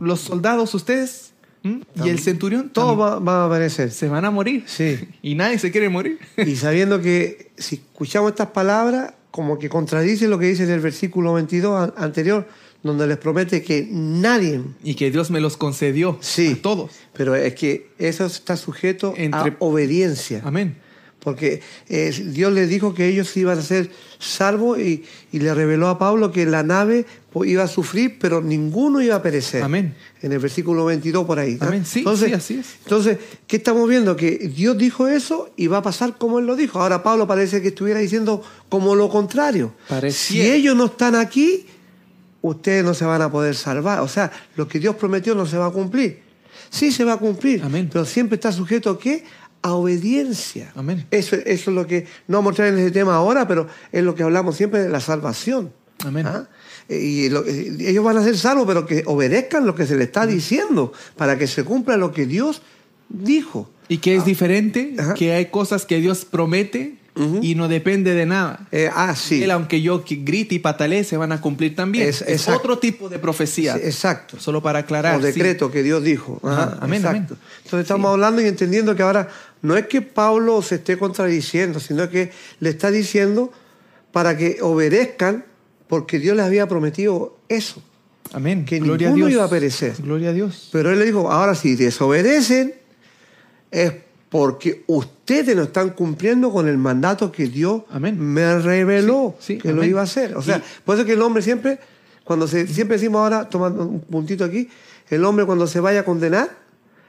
los soldados ustedes y el centurión, todos va- a perecer. se van a morir. Sí. Y nadie se quiere morir. Y sabiendo que si escuchamos estas palabras, como que contradice lo que dice en el versículo 22 an- anterior, donde les promete que nadie, y que Dios me los concedió Sí. a todos. pero es que eso está sujeto Entre- a obediencia. Amén. Porque eh, Dios les dijo que ellos iban a ser salvos y, y le reveló a Pablo que la nave pues, iba a sufrir, pero ninguno iba a perecer. Amén. En el versículo 22 por ahí. ¿no? Amén. Sí, entonces, sí, así es. Entonces, ¿qué estamos viendo? Que Dios dijo eso y va a pasar como Él lo dijo. Ahora Pablo parece que estuviera diciendo como lo contrario. Pareciera. Si ellos no están aquí, ustedes no se van a poder salvar. O sea, lo que Dios prometió no se va a cumplir. Sí se va a cumplir, Amén. pero siempre está sujeto a qué? A obediencia. Amén. Eso, eso es lo que, no vamos a entrar en ese tema ahora, pero es lo que hablamos siempre de la salvación. Amén. ¿Ah? Y lo- eh, ellos van a ser salvos, pero que obedezcan lo que se les está diciendo, para que se cumpla lo que Dios dijo. Y que es diferente, Ajá. que hay cosas que Dios promete y no depende de nada. Eh, ah, sí. Él, aunque yo grite y patalee, se van a cumplir también. Es- otro tipo de profecía. Sí, exacto. Solo para aclarar. o sí. decreto que Dios dijo. Ajá, Ajá, amén, exacto. amén. Entonces estamos hablando y entendiendo que ahora no es que Pablo se esté contradiciendo, sino que le está diciendo para que obedezcan porque Dios les había prometido eso. Amén. que Gloria a ninguno Dios. iba a perecer. Gloria a Dios. Pero él le dijo, ahora si desobedecen es porque ustedes no están cumpliendo con el mandato que Dios Amén. me reveló Sí, sí, que lo iba a hacer. O sea, por eso que el hombre siempre, cuando se, siempre decimos ahora, tomando un puntito aquí, el hombre cuando se vaya a condenar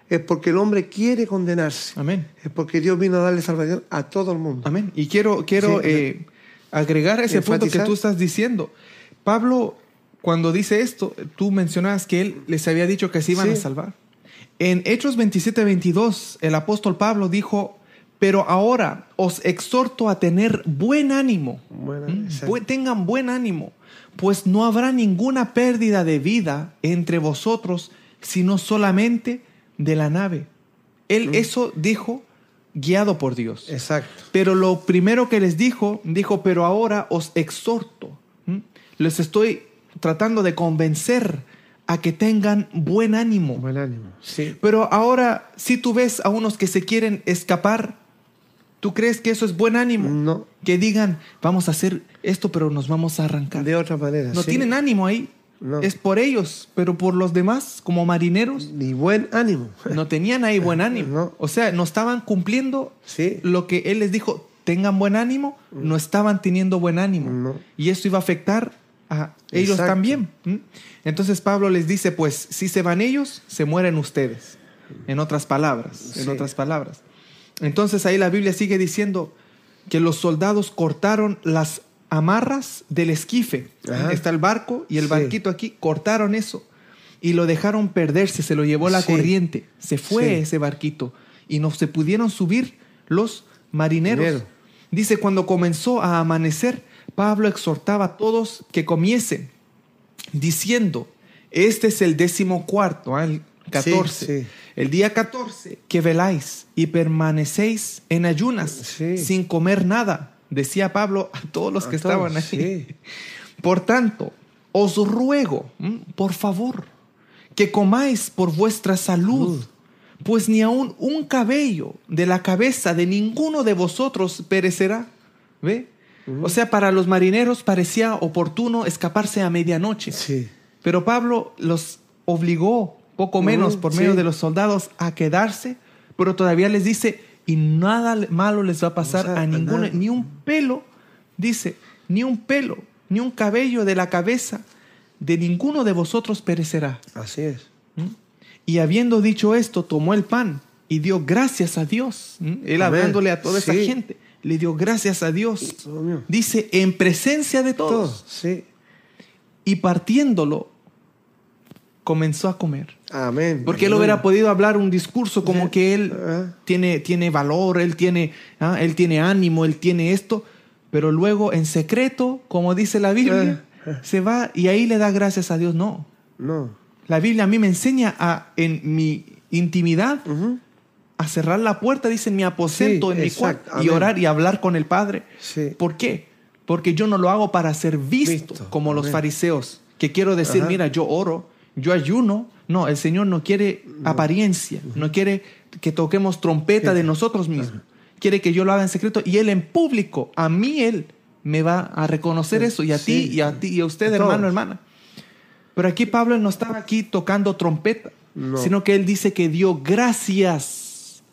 es porque el hombre quiere condenarse. Amén. Es porque Dios vino a darle salvación a todo el mundo. Amén. Y quiero, quiero eh, agregar ese punto que tú estás diciendo. Pablo, cuando dice esto, tú mencionabas que él les había dicho que se iban a salvar. En Hechos 27, 22, el apóstol Pablo dijo, pero ahora os exhorto a tener buen ánimo. Bueno, ¿Mm? exacto. Bu- tengan buen ánimo, pues no habrá ninguna pérdida de vida entre vosotros, sino solamente de la nave. Él eso dijo guiado por Dios. Exacto. Pero lo primero que les dijo, dijo, pero ahora os exhorto. Les estoy tratando de convencer a que tengan buen ánimo. Buen ánimo. Sí. Pero ahora, si tú ves a unos que se quieren escapar, ¿tú crees que eso es buen ánimo? No. Que digan, vamos a hacer esto, pero nos vamos a arrancar. De otra manera. no sí. tienen ánimo ahí. No. Es por ellos, pero por los demás, como marineros, Ni buen ánimo. no tenían ahí buen ánimo. No. O sea, no estaban cumpliendo Sí. lo que él les dijo, tengan buen ánimo, no estaban teniendo buen ánimo. No. Y eso iba a afectar a ellos Exacto. también. Entonces Pablo les dice, pues si se van ellos, se mueren ustedes. En otras palabras, en otras palabras. Entonces ahí la Biblia sigue diciendo que los soldados cortaron las amarras del esquife. Ajá. Está el barco y el Sí. barquito aquí, cortaron eso y lo dejaron perderse, se lo llevó la Sí. corriente, se fue ese barquito y no se pudieron subir los marineros. Marinero. Dice, cuando comenzó a amanecer, Pablo exhortaba a todos que comiesen, diciendo, este es el décimo cuarto, ah, el 14, Sí, sí. el día 14, que veláis y permanecéis en ayunas, Sí. sin comer nada, decía Pablo a todos los A que todos, estaban ahí. sí. Por tanto, os ruego, por favor, que comáis por vuestra salud, pues ni aun un cabello de la cabeza de ninguno de vosotros perecerá. ¿Ve? O sea, para los marineros parecía oportuno escaparse a medianoche. Sí. Pero Pablo los obligó, poco menos por sí. medio de los soldados, a quedarse, pero todavía les dice, y nada malo les va a pasar O sea, a ninguno, nada. ni un pelo, dice, ni un pelo, ni un cabello de la cabeza de ninguno de vosotros perecerá. Así es. ¿Mm? Y habiendo dicho esto, tomó el pan y dio gracias a Dios. ¿Mm? Él Amén. hablándole a toda esa gente, le dio gracias a Dios. Dice, en presencia de Todo. todos. Sí. Y partiéndolo, comenzó a comer. Amén. Porque él hubiera podido hablar un discurso como Sí. que él Ah. tiene, tiene valor, él tiene, ah, él tiene ánimo, él tiene esto, pero luego en secreto, como dice la Biblia, Ah, se va y ahí le da gracias a Dios. No, No. La Biblia a mí me enseña a, en mi intimidad, Ujú. A cerrar la puerta, dice, en mi aposento, Sí, en mi cuarto, y orar y hablar con el Padre. Sí. ¿Por qué? Porque yo no lo hago para ser visto, Visto. como los fariseos, que quiero decir, Ajá. mira, yo oro, yo ayuno. No, el Señor no quiere apariencia, no quiere que toquemos trompeta de nosotros mismos. Quiere que yo lo haga en secreto y Él en público, a mí Él me va a reconocer eso y a ti y a ti y a usted, hermano, hermana. Pero aquí Pablo no estaba aquí tocando trompeta, No. sino que él dice que dio gracias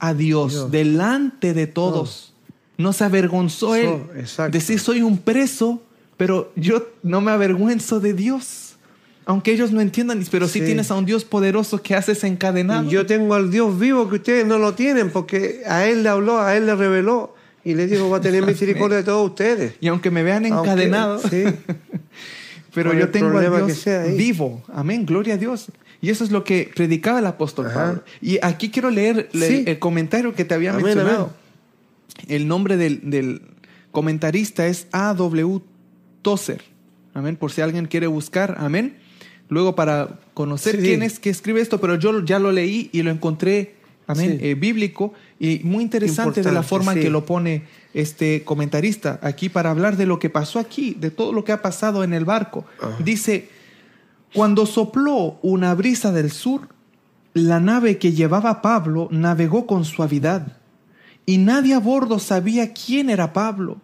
a Dios, Dios. delante de todos. No se avergonzó So- él. exacto. Decir soy un preso, pero yo no me avergüenzo de Dios. Aunque ellos no entiendan, pero sí, Sí. tienes a un Dios poderoso que haces encadenado. Yo tengo al Dios vivo que ustedes no lo tienen porque a Él le habló, a Él le reveló y le dijo va a tener misericordia de todos ustedes. Y aunque me vean Aunque- encadenado, sí. pero yo tengo al Dios vivo. Amén, gloria a Dios. Y eso es lo que predicaba el apóstol Ajá. Pablo. Y aquí quiero leer le- Sí. el comentario que te había Amén, mencionado. amén. El nombre del, del comentarista es A.W. Tozer. Amén, por si alguien quiere buscar. Amén. Luego para conocer Sí. quién es que escribe esto, pero yo ya lo leí y lo encontré, amén, Sí. eh, bíblico y muy interesante de la forma en sí. que lo pone este comentarista aquí para hablar de lo que pasó aquí, de todo lo que ha pasado en el barco. Ajá. Dice, cuando sopló una brisa del sur, la nave que llevaba a Pablo navegó con suavidad, y nadie a bordo sabía quién era Pablo,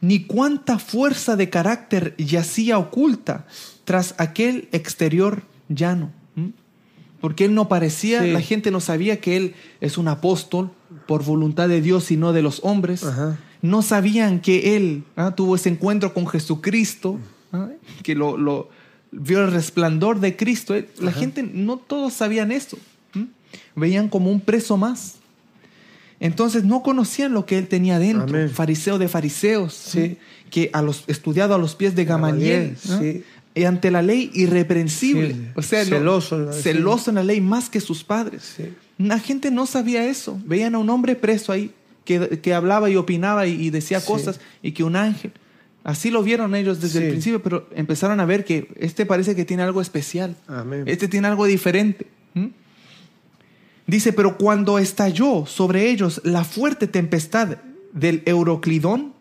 ni cuánta fuerza de carácter yacía oculta tras aquel exterior llano. Porque él no parecía, Sí. la gente no sabía que él es un apóstol por voluntad de Dios y no de los hombres. Ajá. No sabían que él ah, tuvo ese encuentro con Jesucristo, ah, que lo, lo- vio el resplandor de Cristo. Eh, La Ajá. gente, no todos sabían eso. ¿m? Veían como un preso más. Entonces no conocían lo que él tenía dentro, Amén. fariseo de fariseos, que a los, estudiado a los pies de Gamaliel, Gamaliel, ¿no? sí. Y ante la ley irreprensible, o sea, no- celoso en la- celoso en la ley más que sus padres. La gente no sabía eso. Veían a un hombre preso ahí que, que hablaba y opinaba y, y decía cosas y que un ángel. Así lo vieron ellos desde el Sí. principio, pero empezaron a ver que este parece que tiene algo especial. Amén. Este tiene algo diferente. ¿Mm? Dice, pero cuando estalló sobre ellos la fuerte tempestad del Euroclidón,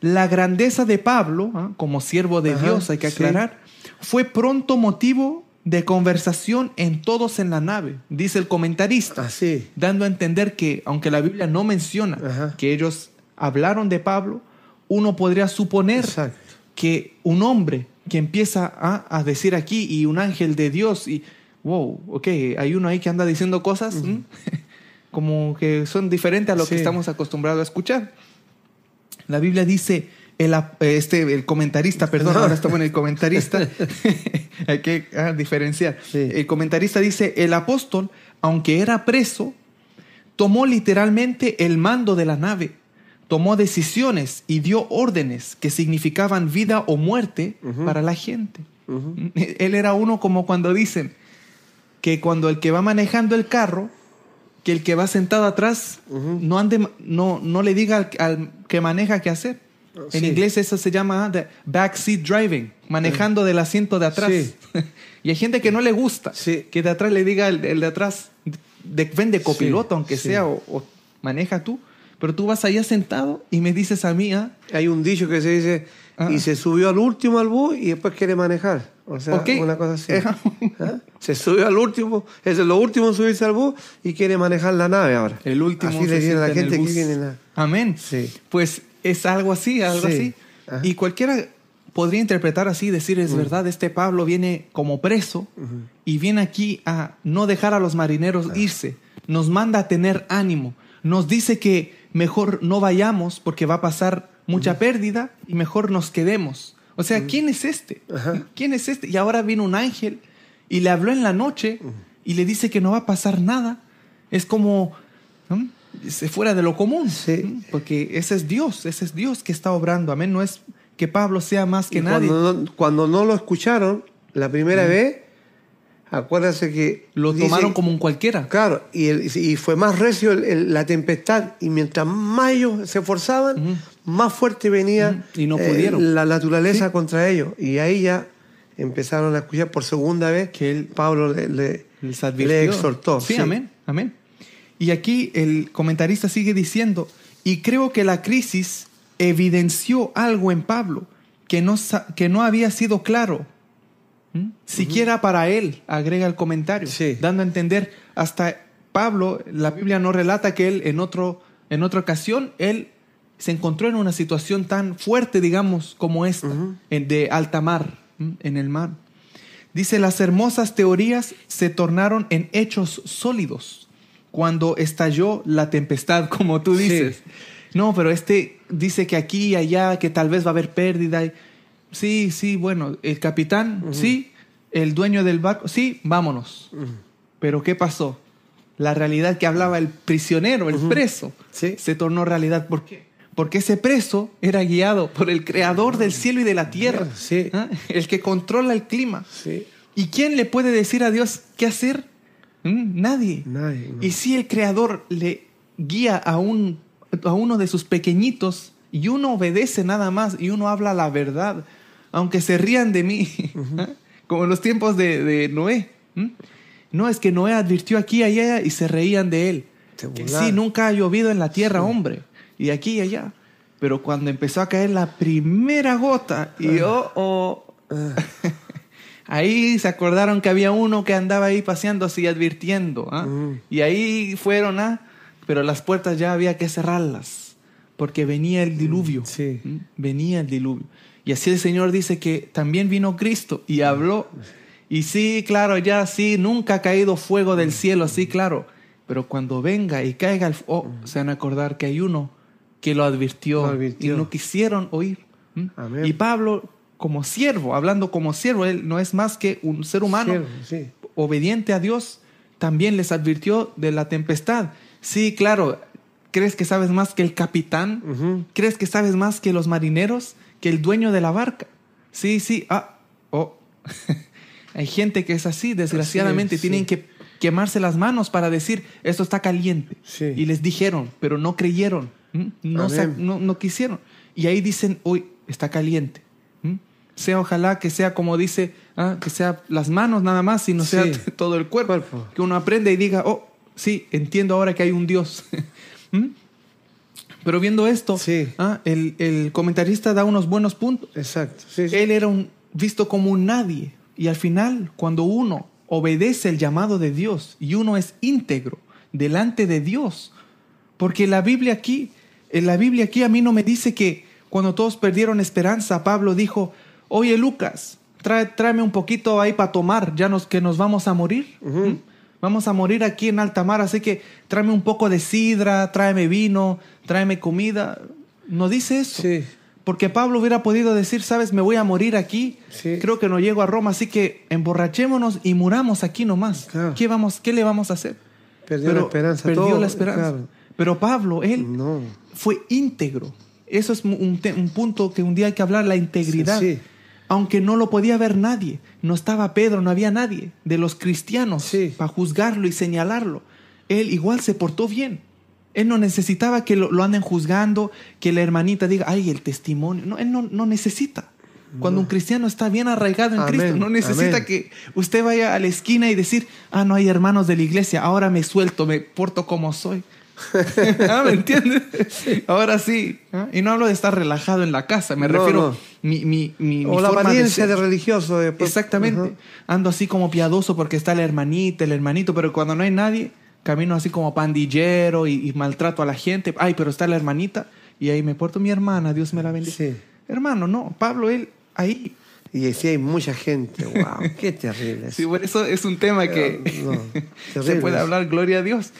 la grandeza de Pablo, ¿ah? como siervo de Ajá, Dios, hay que sí. aclarar, fue pronto motivo de conversación en todos en la nave, dice el comentarista, Así. dando a entender que, aunque la Biblia no menciona Ajá. que ellos hablaron de Pablo, uno podría suponer Exacto. que un hombre que empieza a, a decir aquí y un ángel de Dios y wow, ok, hay uno ahí que anda diciendo cosas como que son diferentes a lo que estamos acostumbrados a escuchar. La Biblia dice, el, este, el comentarista, perdón, ahora estamos en el comentarista, hay que ah, diferenciar. Sí. El comentarista dice, el apóstol, aunque era preso, tomó literalmente el mando de la nave, tomó decisiones y dio órdenes que significaban vida o muerte para la gente. Él era uno como cuando dicen que cuando el que va manejando el carro, que el que va sentado atrás no ande, no, no le diga al, al que maneja qué hacer. En Sí. inglés eso se llama the backseat driving, manejando del asiento de atrás. Sí. y hay gente que no le gusta Sí. que de atrás le diga el, el de atrás, de, ven de copiloto, aunque sea, o, o maneja tú. Pero tú vas allá sentado y me dices a mí, ah, Hay un dicho que se dice, Ah. y se subió al último al bus y después quiere manejar. O sea, Ok. una cosa así. Eh, ¿Ah? Se subió al último, es lo último en subirse al bus y quiere manejar la nave ahora. el último. Así se le dicen a la gente que viene en la... Amén. Sí. Pues es algo así, algo Sí. así. Ajá. Y cualquiera podría interpretar así, decir, es verdad, este Pablo viene como preso y viene aquí a no dejar a los marineros irse. Nos manda a tener ánimo. Nos dice que mejor no vayamos porque va a pasar mucha pérdida y mejor nos quedemos. O sea, ¿quién es este? ¿Quién es este? Y ahora vino un ángel y le habló en la noche y le dice que no va a pasar nada. Es como ¿no? se fuera de lo común. Sí. Porque ese es Dios, ese es Dios que está obrando. Amén. No es que Pablo sea más que Y nadie. Cuando no, cuando no lo escucharon la primera vez, acuérdense que... Lo dice- tomaron como un cualquiera. Claro, y, el- y fue más recio el- el- la tempestad, y mientras más ellos se esforzaban, más fuerte venía. Y no eh, pudieron. la naturaleza Sí. contra ellos. Y ahí ya empezaron a escuchar por segunda vez Que él Pablo le, le- les le exhortó. Sí, amén, amén. Y aquí el comentarista sigue diciendo, y creo que la crisis evidenció algo en Pablo que no, que no había sido claro, ¿Mm? siquiera para él, agrega el comentario, Sí. dando a entender hasta Pablo, la Biblia no relata que él en, otro, en otra ocasión, él se encontró en una situación tan fuerte, digamos, como esta, en- de alta mar, en el mar. Dice, las hermosas teorías se tornaron en hechos sólidos cuando estalló la tempestad, como tú Sí. dices. No, pero este dice que aquí y allá, que tal vez va a haber pérdida. y- Sí, sí, bueno, el capitán, sí, el dueño del barco, sí, vámonos. Pero ¿qué pasó? La realidad que hablaba el prisionero, el preso, Sí. se tornó realidad. ¿Por qué? Porque ese preso era guiado por el creador del cielo y de la tierra, Sí. ¿ah? el que controla el clima. Sí. ¿Y quién le puede decir a Dios qué hacer? ¿Mm? Nadie. Nadie, no. Y si el creador le guía a, un, a uno de sus pequeñitos y uno obedece nada más y uno habla la verdad, aunque se rían de mí, ¿ah? como en los tiempos de, de Noé. ¿Mm? No, es que Noé advirtió aquí y allá y se reían de él. Que sí, nunca ha llovido en la tierra, hombre. Y aquí y allá. Pero cuando empezó a caer la primera gota, y oh, oh, ahí se acordaron que había uno que andaba ahí paseando así advirtiendo. ¿ah? Mm. Y ahí fueron, ¿ah? pero las puertas ya había que cerrarlas, porque venía el diluvio. Sí. Venía el diluvio. Y así el Señor dice que también vino Cristo y habló. Y sí, claro, ya sí, nunca ha caído fuego del cielo, sí, claro. Pero cuando venga y caiga el fuego, se van a acordar que hay uno que lo advirtió, Lo advirtió. y no quisieron oír. ¿Mm? Y Pablo, como siervo, hablando como siervo, él no es más que un ser humano Siervo, sí. obediente a Dios, también les advirtió de la tempestad. Sí, claro, ¿crees que sabes más que el capitán? ¿Crees que sabes más que los marineros? ¿Que el dueño de la barca? Sí, sí, ah, oh. Hay gente que es así, desgraciadamente, Así es, tienen sí. que quemarse las manos para decir, esto está caliente. Sí. Y les dijeron, pero no creyeron, no, no, no quisieron. Y ahí dicen, hoy está caliente. Sea ojalá que sea como dice, ah, que sea las manos nada más, y no sea Sí. todo el cuerpo. Cuerpo. Que uno aprenda y diga, oh, sí, entiendo ahora que hay un Dios. Pero viendo esto, Sí. ah, el, el comentarista da unos buenos puntos. Exacto. Sí, sí. Él era un, visto como un nadie. Y al final, cuando uno obedece el llamado de Dios y uno es íntegro delante de Dios, porque la Biblia aquí, en la Biblia aquí a mí no me dice que cuando todos perdieron esperanza, Pablo dijo, oye Lucas, trae, tráeme un poquito ahí para tomar, ya nos, que nos vamos a morir. ¿Mm? Vamos a morir aquí en alta mar, así que tráeme un poco de sidra, tráeme vino, tráeme comida. No dice eso. Sí. Porque Pablo hubiera podido decir, sabes, me voy a morir aquí, Sí. creo que no llego a Roma, así que emborrachémonos y muramos aquí nomás. Claro. ¿Qué, vamos, ¿Qué le vamos a hacer? Perdió la esperanza Perdió todo, la esperanza. claro. Pero Pablo, él No. fue íntegro. Eso es un, punto que un día hay que hablar, la integridad. Sí, sí. Aunque no lo podía ver nadie. No estaba Pedro, no había nadie de los cristianos Sí. para juzgarlo y señalarlo. Él igual se portó bien. Él no necesitaba que lo, lo anden juzgando, que la hermanita diga, ay, el testimonio. No, él no, no necesita. Cuando un cristiano está bien arraigado en Amén, Cristo, no necesita amén. que usted vaya a la esquina y decir, ah, no hay hermanos de la iglesia, ahora me suelto, me porto como soy. ah, ¿Me entiendes? Ahora sí. ¿ah? Y no hablo de estar relajado en la casa, me No, refiero no. mi, mi, mi, mi O la forma apariencia de, religioso. después. Exactamente. Ando así como piadoso porque está la hermanita, el hermanito, pero cuando no hay nadie, camino así como pandillero y, y maltrato a la gente. Ay, pero está la hermanita y ahí me porto mi hermana, Dios me la bendiga. Sí. Hermano, no, Pablo, él ahí. Y sí hay mucha gente. ¡Wow! ¡Qué terrible! Sí, bueno, eso es un tema que No, se puede hablar, gloria a Dios.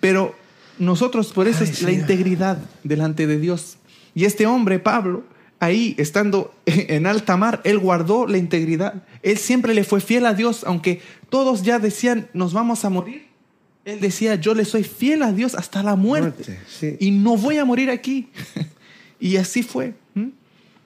Pero nosotros, por eso Ay, es la Señor. integridad delante de Dios. Y este hombre, Pablo, ahí estando en alta mar, él guardó la integridad. Él siempre le fue fiel a Dios, aunque todos ya decían, nos vamos a morir. Él decía, yo le soy fiel a Dios hasta la muerte. Muerte, sí. Y no voy a morir aquí. y así fue.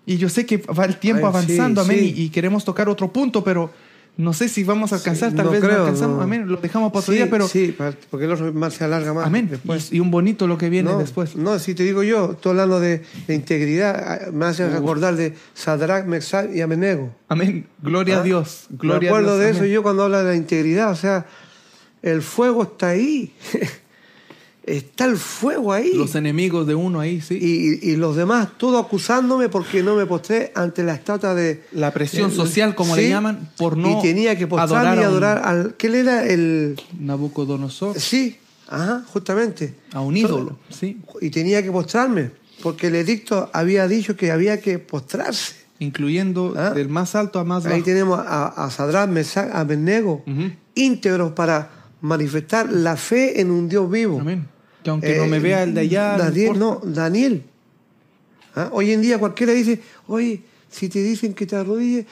Y yo sé que va el tiempo Ay, sí, avanzando, amén, sí. y, y queremos tocar otro punto, pero No sé si vamos a alcanzar, tal no vez creo, no alcanzamos. no. Amén. Lo dejamos para otro día, pero. sí, porque otro más se alarga más. amén. Después. Y, y un bonito lo que viene no, después. No, si te digo yo, estoy hablando de, de integridad, ah, me hace recordar de Sadrach, Mesach y Abednego. Amén. Gloria ¿Ah? a Dios. Gloria Me acuerdo a Dios. de eso yo cuando habla de la integridad, o sea, el fuego está ahí. está el fuego ahí. Los enemigos de uno ahí, sí. y, y los demás, todo acusándome porque no me postré ante la estatua de... la presión el- social, como sí, le llaman, por no Y tenía que postrarme y un adorar al... ¿Qué le era el...? Nabucodonosor, Sí, ajá, justamente. a un ídolo, sí. Y tenía que postrarme, porque el edicto había dicho que había que postrarse. Incluyendo Ah. del más alto a más Ahí bajo. tenemos a, a Mesach, a Abednego, Ujú. íntegros para manifestar la fe en un Dios vivo. Amén. Que aunque no Eh, me vea el de allá. no Daniel, no, Daniel. ¿Ah? Hoy en día cualquiera dice, oye, si te dicen que te arrodilles,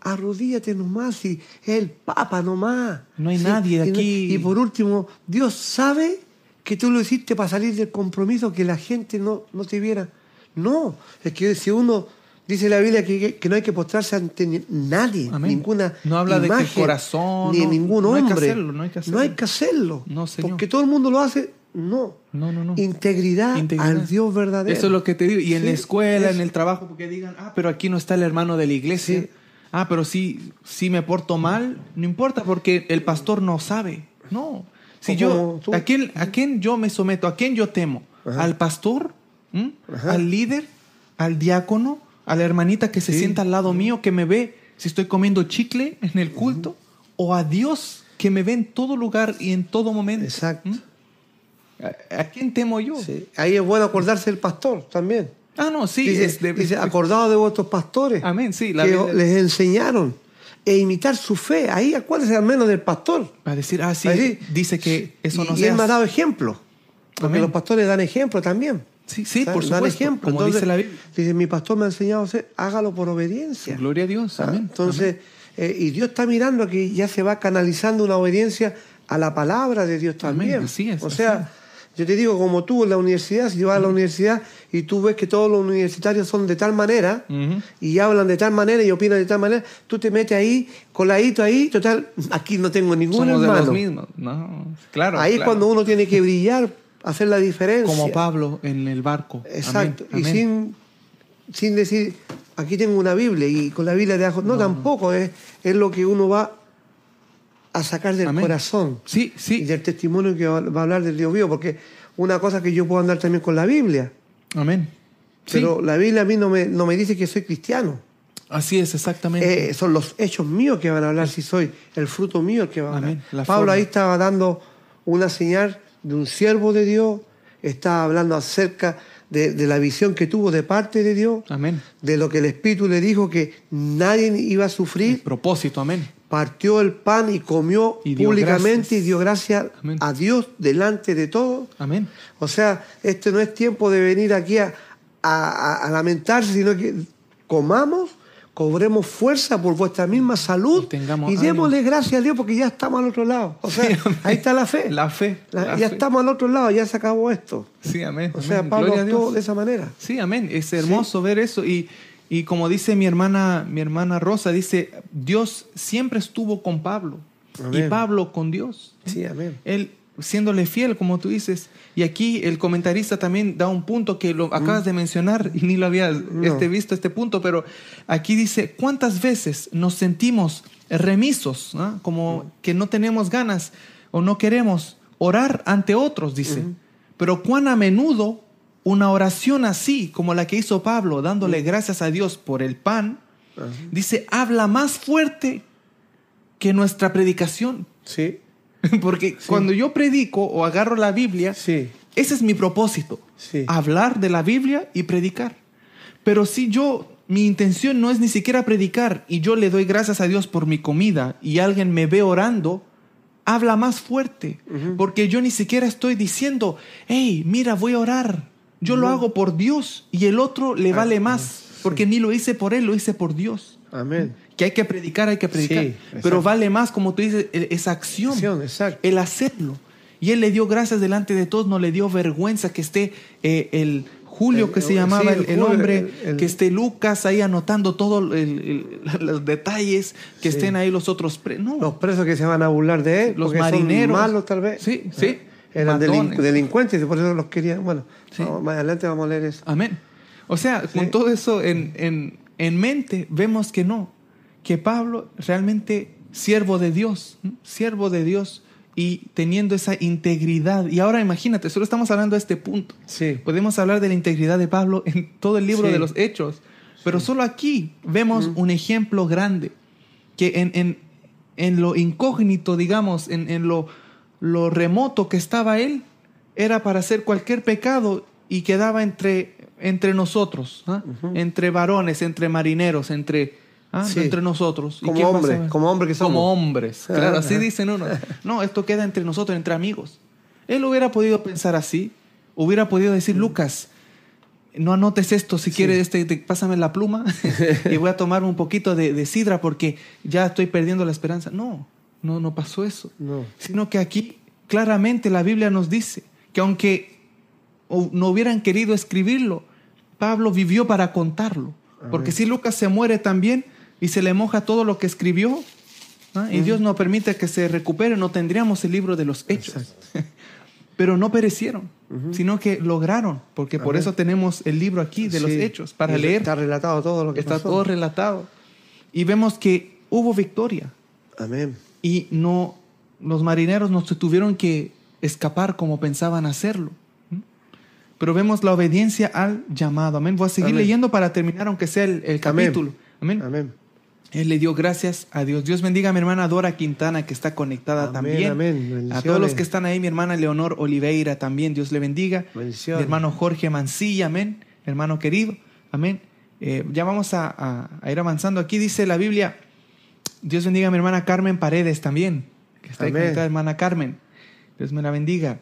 arrodíllate nomás, si es el Papa nomás. No hay Sí, nadie no- aquí. Y por último, Dios sabe que tú lo hiciste para salir del compromiso, que la gente no, no te viera. No, es que si uno dice la Biblia que, que- que no hay que postrarse ante nadie, Amén. ninguna No habla de que imagen, corazón, ni no, ningún no hay que hombre. hacerlo, no hay que No hay hacerlo. que hacerlo. No, Señor. Porque todo el mundo lo hace. No. No, no, no. Integridad, Integridad. al Dios verdadero. Eso es lo que te digo. Y en la escuela, en el trabajo, porque digan, ah, pero aquí no está el hermano de la iglesia. Sí. Ah, pero si, si me porto mal, no importa porque el pastor no sabe. No. Si yo. ¿a quién, ¿a quién yo me someto? ¿A quién yo temo? Ajá. ¿Al pastor? ¿Mm? ¿Al líder? ¿Al diácono? ¿A la hermanita que se Sí. sienta al lado mío, que me ve si estoy comiendo chicle en el culto? ¿O a Dios que me ve en todo lugar y en todo momento? Exacto. ¿Mm? ¿A, a quién temo yo? Sí. Ahí es bueno acordarse del pastor también. Ah, no, sí. dice, es de- dice, acordado de vuestros pastores Amén, sí. La que Biblia- les enseñaron e imitar su fe. Ahí acuérdese al menos del pastor. A decir, ah, sí, dice que eso y, no y se él me ha dado ejemplo. Porque Amén. los pastores dan ejemplo también. Sí, sí, ¿Sabes? por supuesto. ejemplo. Como Entonces, dice la Biblia. Dice, mi pastor me ha enseñado a hacer, hágalo por obediencia. Gloria a Dios. ¿Ah? Amén. Entonces, eh, y Dios está mirando que ya se va canalizando una obediencia a la palabra de Dios Amén, también. así es, O así sea, yo te digo, como tú en la universidad, si vas a la universidad y tú ves que todos los universitarios son de tal manera y hablan de tal manera y opinan de tal manera, tú te metes ahí, coladito ahí, total, aquí no tengo ningún Somos de hermano. los mismos. No, claro. ahí es cuando uno tiene que brillar, hacer la diferencia. Como Pablo en el barco. Exacto. Amén, Y amén. sin, sin decir, aquí tengo una Biblia y con la Biblia de abajo. No, tampoco. Es, es lo que uno va a sacar del Amén. corazón Sí, y sí. del testimonio que va, a hablar del Dios vivo. Porque una cosa que yo puedo andar también con la Biblia, Amén. Sí, pero la Biblia a mí no me, no me dice que soy cristiano. así es, exactamente. Eh, son los hechos míos que van a hablar si soy el fruto mío el que va a hablar. Pablo forma. ahí estaba dando una señal de un siervo de Dios, estaba hablando acerca de, de la visión que tuvo de parte de Dios, amén. de lo que el Espíritu le dijo que nadie iba a El sufrir, propósito, amén. partió el pan y comió Y públicamente gracias. y dio gracias Amén. a Dios delante de todos. Amén. O sea, este no es tiempo de venir aquí a, a- a- a lamentarse, sino que comamos, cobremos fuerza por vuestra misma salud Y tengamos y démosle gracias a Dios porque ya estamos al otro lado. O sea, Sí, ahí está la fe. La fe. La- la ya fe. estamos al otro lado, ya se acabó esto. Sí, amén. O sea. Pablo actuó de esa manera. Sí, amén. Es hermoso ver eso. Y, y como dice mi hermana, mi hermana Rosa, dice, Dios siempre estuvo con Pablo. Y. Pablo con Dios. Sí, amén. Él siéndole fiel, como tú dices. Y aquí el comentarista también da un punto que lo acabas de mencionar y ni lo había este, visto este punto, pero aquí dice, ¿cuántas veces nos sentimos remisos, ¿no? como que no tenemos ganas o no queremos orar ante otros, dice? Pero cuán a menudo una oración así, como la que hizo Pablo, dándole gracias a Dios por el pan, dice, habla más fuerte que nuestra predicación. Sí, Porque cuando yo predico o agarro la Biblia, sí, ese es mi propósito. Sí. Hablar de la Biblia y predicar. Pero si yo, mi intención no es ni siquiera predicar y yo le doy gracias a Dios por mi comida y alguien me ve orando, habla más fuerte. Porque yo ni siquiera estoy diciendo, hey, mira, voy a orar. Yo lo hago por Dios y el otro le vale más. Porque ni lo hice por él, lo hice por Dios. amén. Que hay que predicar, hay que predicar. Sí. Pero vale más, como tú dices, esa acción Acción, exacto. el hacerlo. Y él le dio gracias delante de todos, no le dio vergüenza que esté eh, el Julio El- que se sí, llamaba el el, el Julio, hombre, que esté Lucas ahí anotando todos los detalles, que Sí. estén ahí los otros. pre- no, Los presos que se van a burlar de él, Los porque son marineros. malos tal vez. Sí, ¿Eh? sí, Eran delin- matones. delincuentes y por eso los querían. Bueno, vamos- más adelante vamos a leer eso. Amén. O sea, con todo eso en, en- en mente, vemos que no, que Pablo realmente siervo de Dios, ¿no? siervo de Dios y teniendo esa integridad. Y ahora imagínate, solo estamos hablando de este punto. Sí. Podemos hablar de la integridad de Pablo en todo el libro Sí. de los Hechos, pero solo aquí vemos un ejemplo grande, que en, en- en lo incógnito, digamos, en, en lo, lo remoto que estaba él, era para hacer cualquier pecado y quedaba entre, entre nosotros, entre varones, entre marineros, entre, ¿ah? Sí. entre nosotros. ¿Y Como hombres, como hombres que somos. Como hombres, claro, así dicen uno. No, esto queda entre nosotros, entre amigos. Él hubiera podido pensar así, hubiera podido decir, Lucas, no anotes esto, si quieres, este, te- pásame la pluma y voy a tomar un poquito de, de sidra porque ya estoy perdiendo la esperanza. No, no, no pasó eso. No. Sino que aquí claramente la Biblia nos dice que aunque no hubieran querido escribirlo, Pablo vivió para contarlo. Porque si Lucas se muere también y se le moja todo lo que escribió, ¿ah? y Dios no permite que se recupere, no tendríamos el libro de los hechos. Pero no perecieron, sino que lograron, porque por Amén. eso tenemos el libro aquí de los Sí. hechos, para Y leer. Está relatado todo lo que Está pasó. todo relatado. Y vemos que hubo victoria Amén. y no los marineros no se tuvieron que escapar como pensaban hacerlo. Pero vemos la obediencia al llamado. Amén. Voy a seguir Amén. leyendo para terminar, aunque sea el, el Amén. capítulo. Amén. Amén. Él le dio gracias a Dios. Dios bendiga a mi hermana Dora Quintana, que está conectada Amén, también. amén. A todos los que están ahí, mi hermana Leonor Oliveira también, Dios le bendiga. Mi hermano Jorge Mancilla, amén. Hermano querido, amén. Eh, ya vamos a, a- a ir avanzando. Aquí dice la Biblia, Dios bendiga a mi hermana Carmen Paredes también, que está ahí conectada, hermana Carmen. Dios me la bendiga.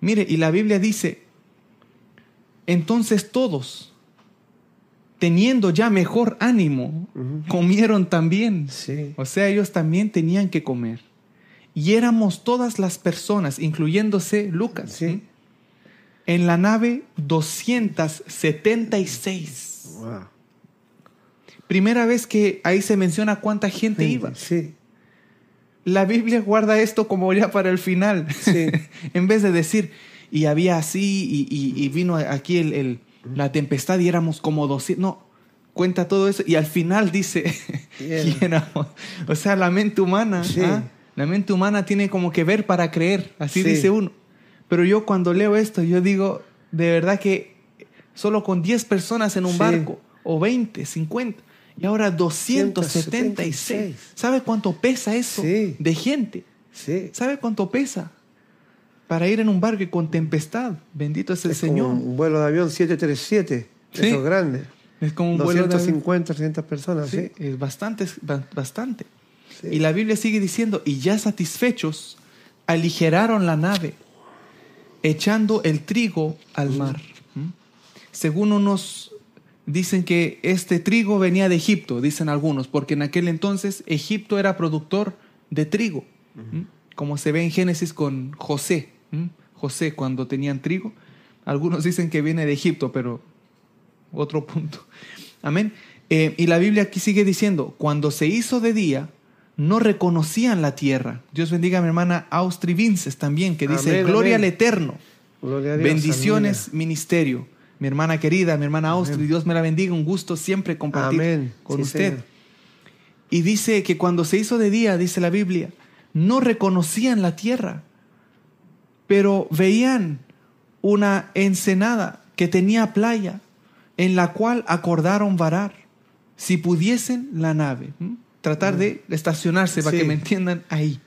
Mire, y la Biblia dice, entonces todos, teniendo ya mejor ánimo, comieron también. Sí. O sea, ellos también tenían que comer. Y éramos todas las personas, incluyéndose Lucas, Sí. ¿sí? en la nave 276. Wow. Primera vez que ahí se menciona cuánta gente iba. Sí. La Biblia guarda esto como ya para el final. Sí. en vez de decir, y había así, y, y- y vino aquí el, el- la tempestad y éramos como 200. No, cuenta todo eso y al final dice, y éramos- o sea, la mente humana, Sí. ¿ah? la mente humana tiene como que ver para creer, así Sí. dice uno. Pero yo cuando leo esto, yo digo, de verdad que solo con 10 personas en un Sí. barco, o 20, 50, y ahora 276. 176. ¿Sabe cuánto pesa eso de gente? ¿Sabe cuánto pesa? Para ir en un barco y con tempestad. Bendito es el Es como Señor. Un vuelo de avión 737. Sí. Esos grandes. Es como un vuelo de avión. 250, 300 personas. Sí, Sí. es bastante, bastante. Sí. Y la Biblia sigue diciendo, y ya satisfechos, aligeraron la nave, echando el trigo al mar. ¿Mm? Según unos dicen que este trigo venía de Egipto, dicen algunos, porque en aquel entonces Egipto era productor de trigo, ¿Mm? como se ve en Génesis con José. ¿Mm? José cuando tenían trigo. Algunos dicen que viene de Egipto, pero otro punto. Amén. Eh, y la Biblia aquí sigue diciendo, cuando se hizo de día, no reconocían la tierra. Dios bendiga a mi hermana Austri Vinces también, que dice, Amén, gloria amén. al Eterno, Gloria a Dios, bendiciones, ministerio. Mi hermana querida, mi hermana Austri, Dios me la bendiga, un gusto siempre compartir con Sí, usted. Señor. Y dice que cuando se hizo de día, dice la Biblia, no reconocían la tierra, pero veían una ensenada que tenía playa, en la cual acordaron varar, si pudiesen la nave, tratar de estacionarse para Sí. que me entiendan ahí,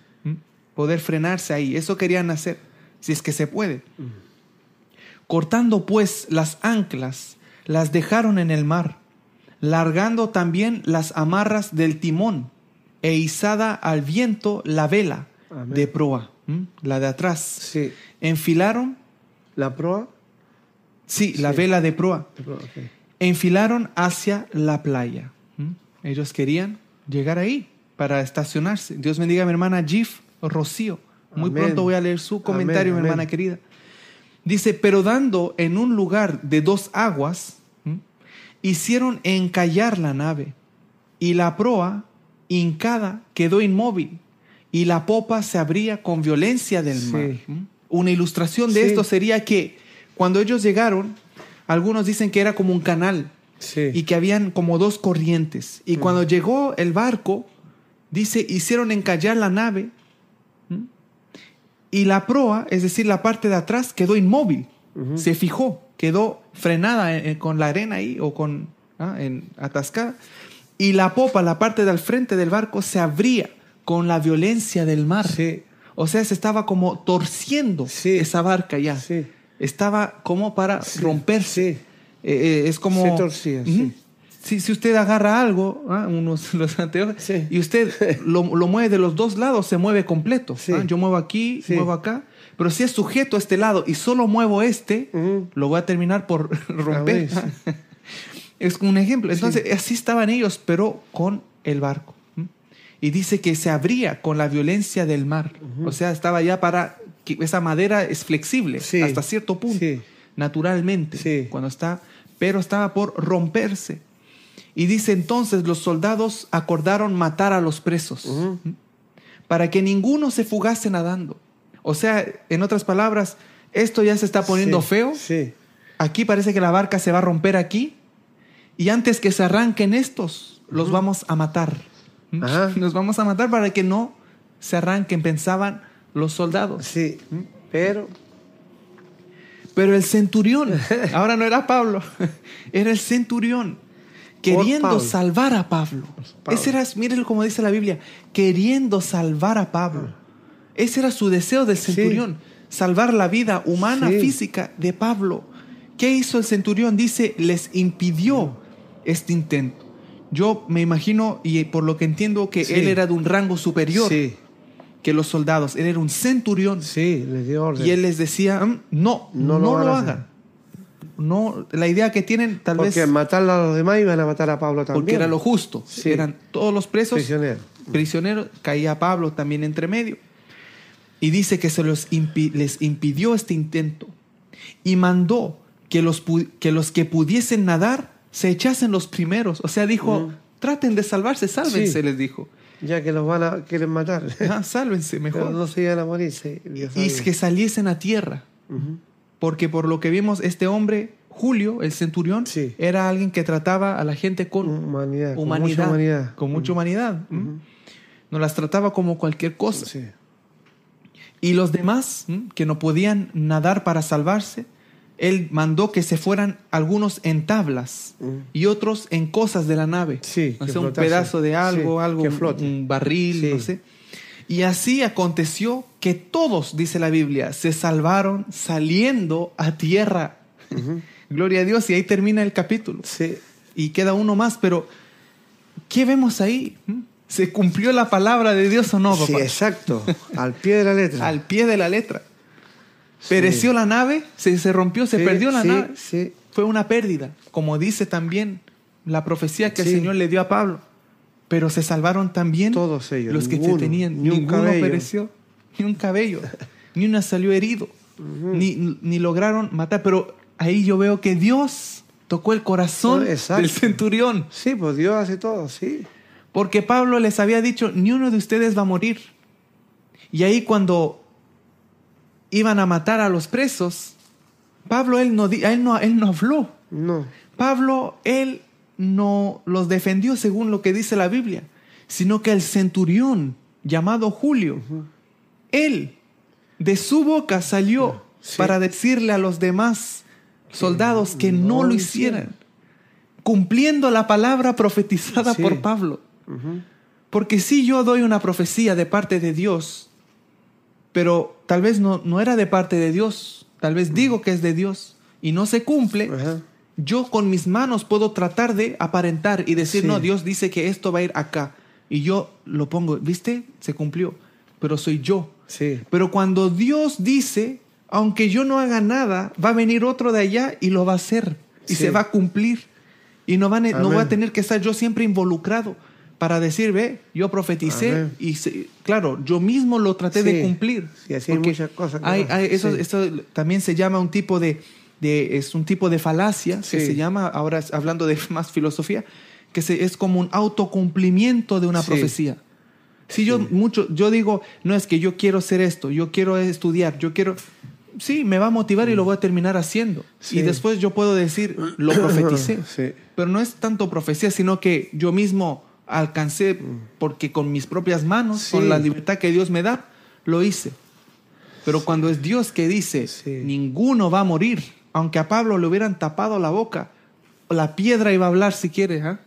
poder frenarse ahí, eso querían hacer, si es que se puede. Cortando pues las anclas, las dejaron en el mar, largando también las amarras del timón, e izada al viento la vela Amén. de proa, la de atrás. Sí. Enfilaron, La proa. sí, la vela de proa, enfilaron hacia la playa. Ellos querían llegar ahí para estacionarse. Dios bendiga a mi hermana Gif Rocío. Muy Amén. pronto voy a leer su comentario, Amén, mi hermana querida. Dice, pero dando en un lugar de dos aguas, ¿m? hicieron encallar la nave, y la proa, hincada, quedó inmóvil, y la popa se abría con violencia del mar. Una ilustración de Sí. esto sería que cuando ellos llegaron, algunos dicen que era como un canal, Sí. y que habían como dos corrientes. Y cuando llegó el barco, dice, hicieron encallar la nave y la proa, es decir, la parte de atrás, quedó inmóvil, se fijó, quedó frenada eh, eh, con la arena ahí o con ah, en, atascada. Y la popa, la parte del frente del barco, se abría con la violencia del mar. Sí. O sea, se estaba como torciendo Sí. esa barca ya. Sí. Estaba como para romperse. Eh, eh, es como... Se torcía. Si, si usted agarra algo, ah, unos los anteojos, y usted lo, lo mueve de los dos lados, se mueve completo. Ah, Yo muevo aquí, muevo acá. Pero si es sujeto a este lado y solo muevo este, lo voy a terminar por romper. ver, es un ejemplo. Entonces, así estaban ellos, pero con el barco. Y dice que se abría con la violencia del mar. O sea, estaba ya para... que esa madera es flexible Sí. hasta cierto punto, Sí. naturalmente, Sí. cuando está... Pero estaba por romperse. Y dice entonces los soldados acordaron matar a los presos para que ninguno se fugase nadando. O sea, en otras palabras, esto ya se está poniendo feo. Aquí parece que la barca se va a romper aquí. Y antes que se arranquen estos, los vamos a matar. ¿Mm? Ajá. Los vamos a matar para que no se arranquen, pensaban los soldados. Sí. Pero. Pero el centurión, ahora no era Pablo, era el centurión, queriendo salvar a Pablo. Pablo. Ese era, miren como dice la Biblia, queriendo salvar a Pablo. Ese era su deseo del Sí. centurión, salvar la vida humana, Sí. física de Pablo. ¿Qué hizo el centurión? Dice, les impidió este intento. Yo me imagino, y por lo que entiendo, que Sí. él era de un rango superior Sí. que los soldados. Él era un centurión. Sí. Les dio orden. Y él les decía, "Mm, no, no, No lo hagan. No, la idea que tienen tal Porque vez matarla a los demás iban a matar a Pablo también. porque era lo justo. Sí. Eran todos los presos Prisionero. prisioneros, caía Pablo también entre medio. Y dice que se los impi- les impidió este intento y mandó que los, pu- que los que pudiesen nadar se echasen los primeros. O sea, dijo, Ujú. traten de salvarse, sálvense, Sí. les dijo. Ya que los van a quieren matar. Ah, sálvense Pero mejor. no se iban a morir. Sí. Dios y que saliesen a tierra. Porque por lo que vimos, este hombre, Julio, el centurión, Sí. era alguien que trataba a la gente con Humanidad. con mucha humanidad. Con mucha humanidad. ¿m? Ujú. No las trataba como cualquier cosa. Sí. Y los demás, ¿m? que no podían nadar para salvarse, él mandó que se fueran algunos en tablas Ujú. y otros en cosas de la nave. Sí, un pedazo de algo, Sí, algo, un- barril, Sí. no sé. Y así aconteció que todos, dice la Biblia, se salvaron saliendo a tierra. Gloria a Dios, y ahí termina el capítulo. Sí. Y queda uno más, pero ¿qué vemos ahí? ¿Mm? ¿Se cumplió la palabra de Dios o no, Sí, papá? exacto. Al pie de la letra. Al pie de la letra. Pereció la nave, se, se rompió, se perdió la nave. Sí. Fue una pérdida, como dice también la profecía que el Señor le dio a Pablo. Pero se salvaron también Todos ellos, los que ninguno, tenían. ni un Ninguno cabello. pereció, ni un cabello, ni una salió herido, ni, ni lograron matar. Pero ahí yo veo que Dios tocó el corazón Oh, exacto. del centurión. Sí, pues Dios hace todo, sí. Porque Pablo les había dicho, ni uno de ustedes va a morir. Y ahí cuando iban a matar a los presos, Pablo, él no, él no, él no habló. No. Pablo, él no los defendió según lo que dice la Biblia, sino que el centurión llamado Julio, él de su boca salió Sí. para decirle a los demás soldados que no, no lo hicieran, cumpliendo la palabra profetizada Sí. por Pablo. Porque si yo doy una profecía de parte de Dios, pero tal vez no, no era de parte de Dios, tal vez digo que es de Dios y no se cumple, Ajá. yo con mis manos puedo tratar de aparentar y decir, Sí. no, Dios dice que esto va a ir acá. Y yo lo pongo, ¿viste? Se cumplió, pero soy yo. Sí. Pero cuando Dios dice, aunque yo no haga nada, va a venir otro de allá y lo va a hacer. Y Sí. se va a cumplir. Y no, van a- no voy a tener que estar yo siempre involucrado. Para decir, ve, yo profeticé Amén. y se- claro, yo mismo lo traté de cumplir. Sí, así hay muchas cosas hay- hay- eso, sí. también se llama un tipo de, de- es un tipo de falacia que se llama, ahora hablando de más filosofía, que se, es como un autocumplimiento de una profecía. Si yo mucho, yo digo, no es que yo quiero hacer esto, yo quiero estudiar, yo quiero, sí, me va a motivar y lo voy a terminar haciendo. Sí. Y después yo puedo decir, lo profeticé. Sí. Pero no es tanto profecía, sino que yo mismo alcancé, porque con mis propias manos, Sí. con la libertad que Dios me da, lo hice. Pero cuando es Dios que dice, Sí. ninguno va a morir, aunque a Pablo le hubieran tapado la boca, la piedra iba a hablar si quiere, ¿ah?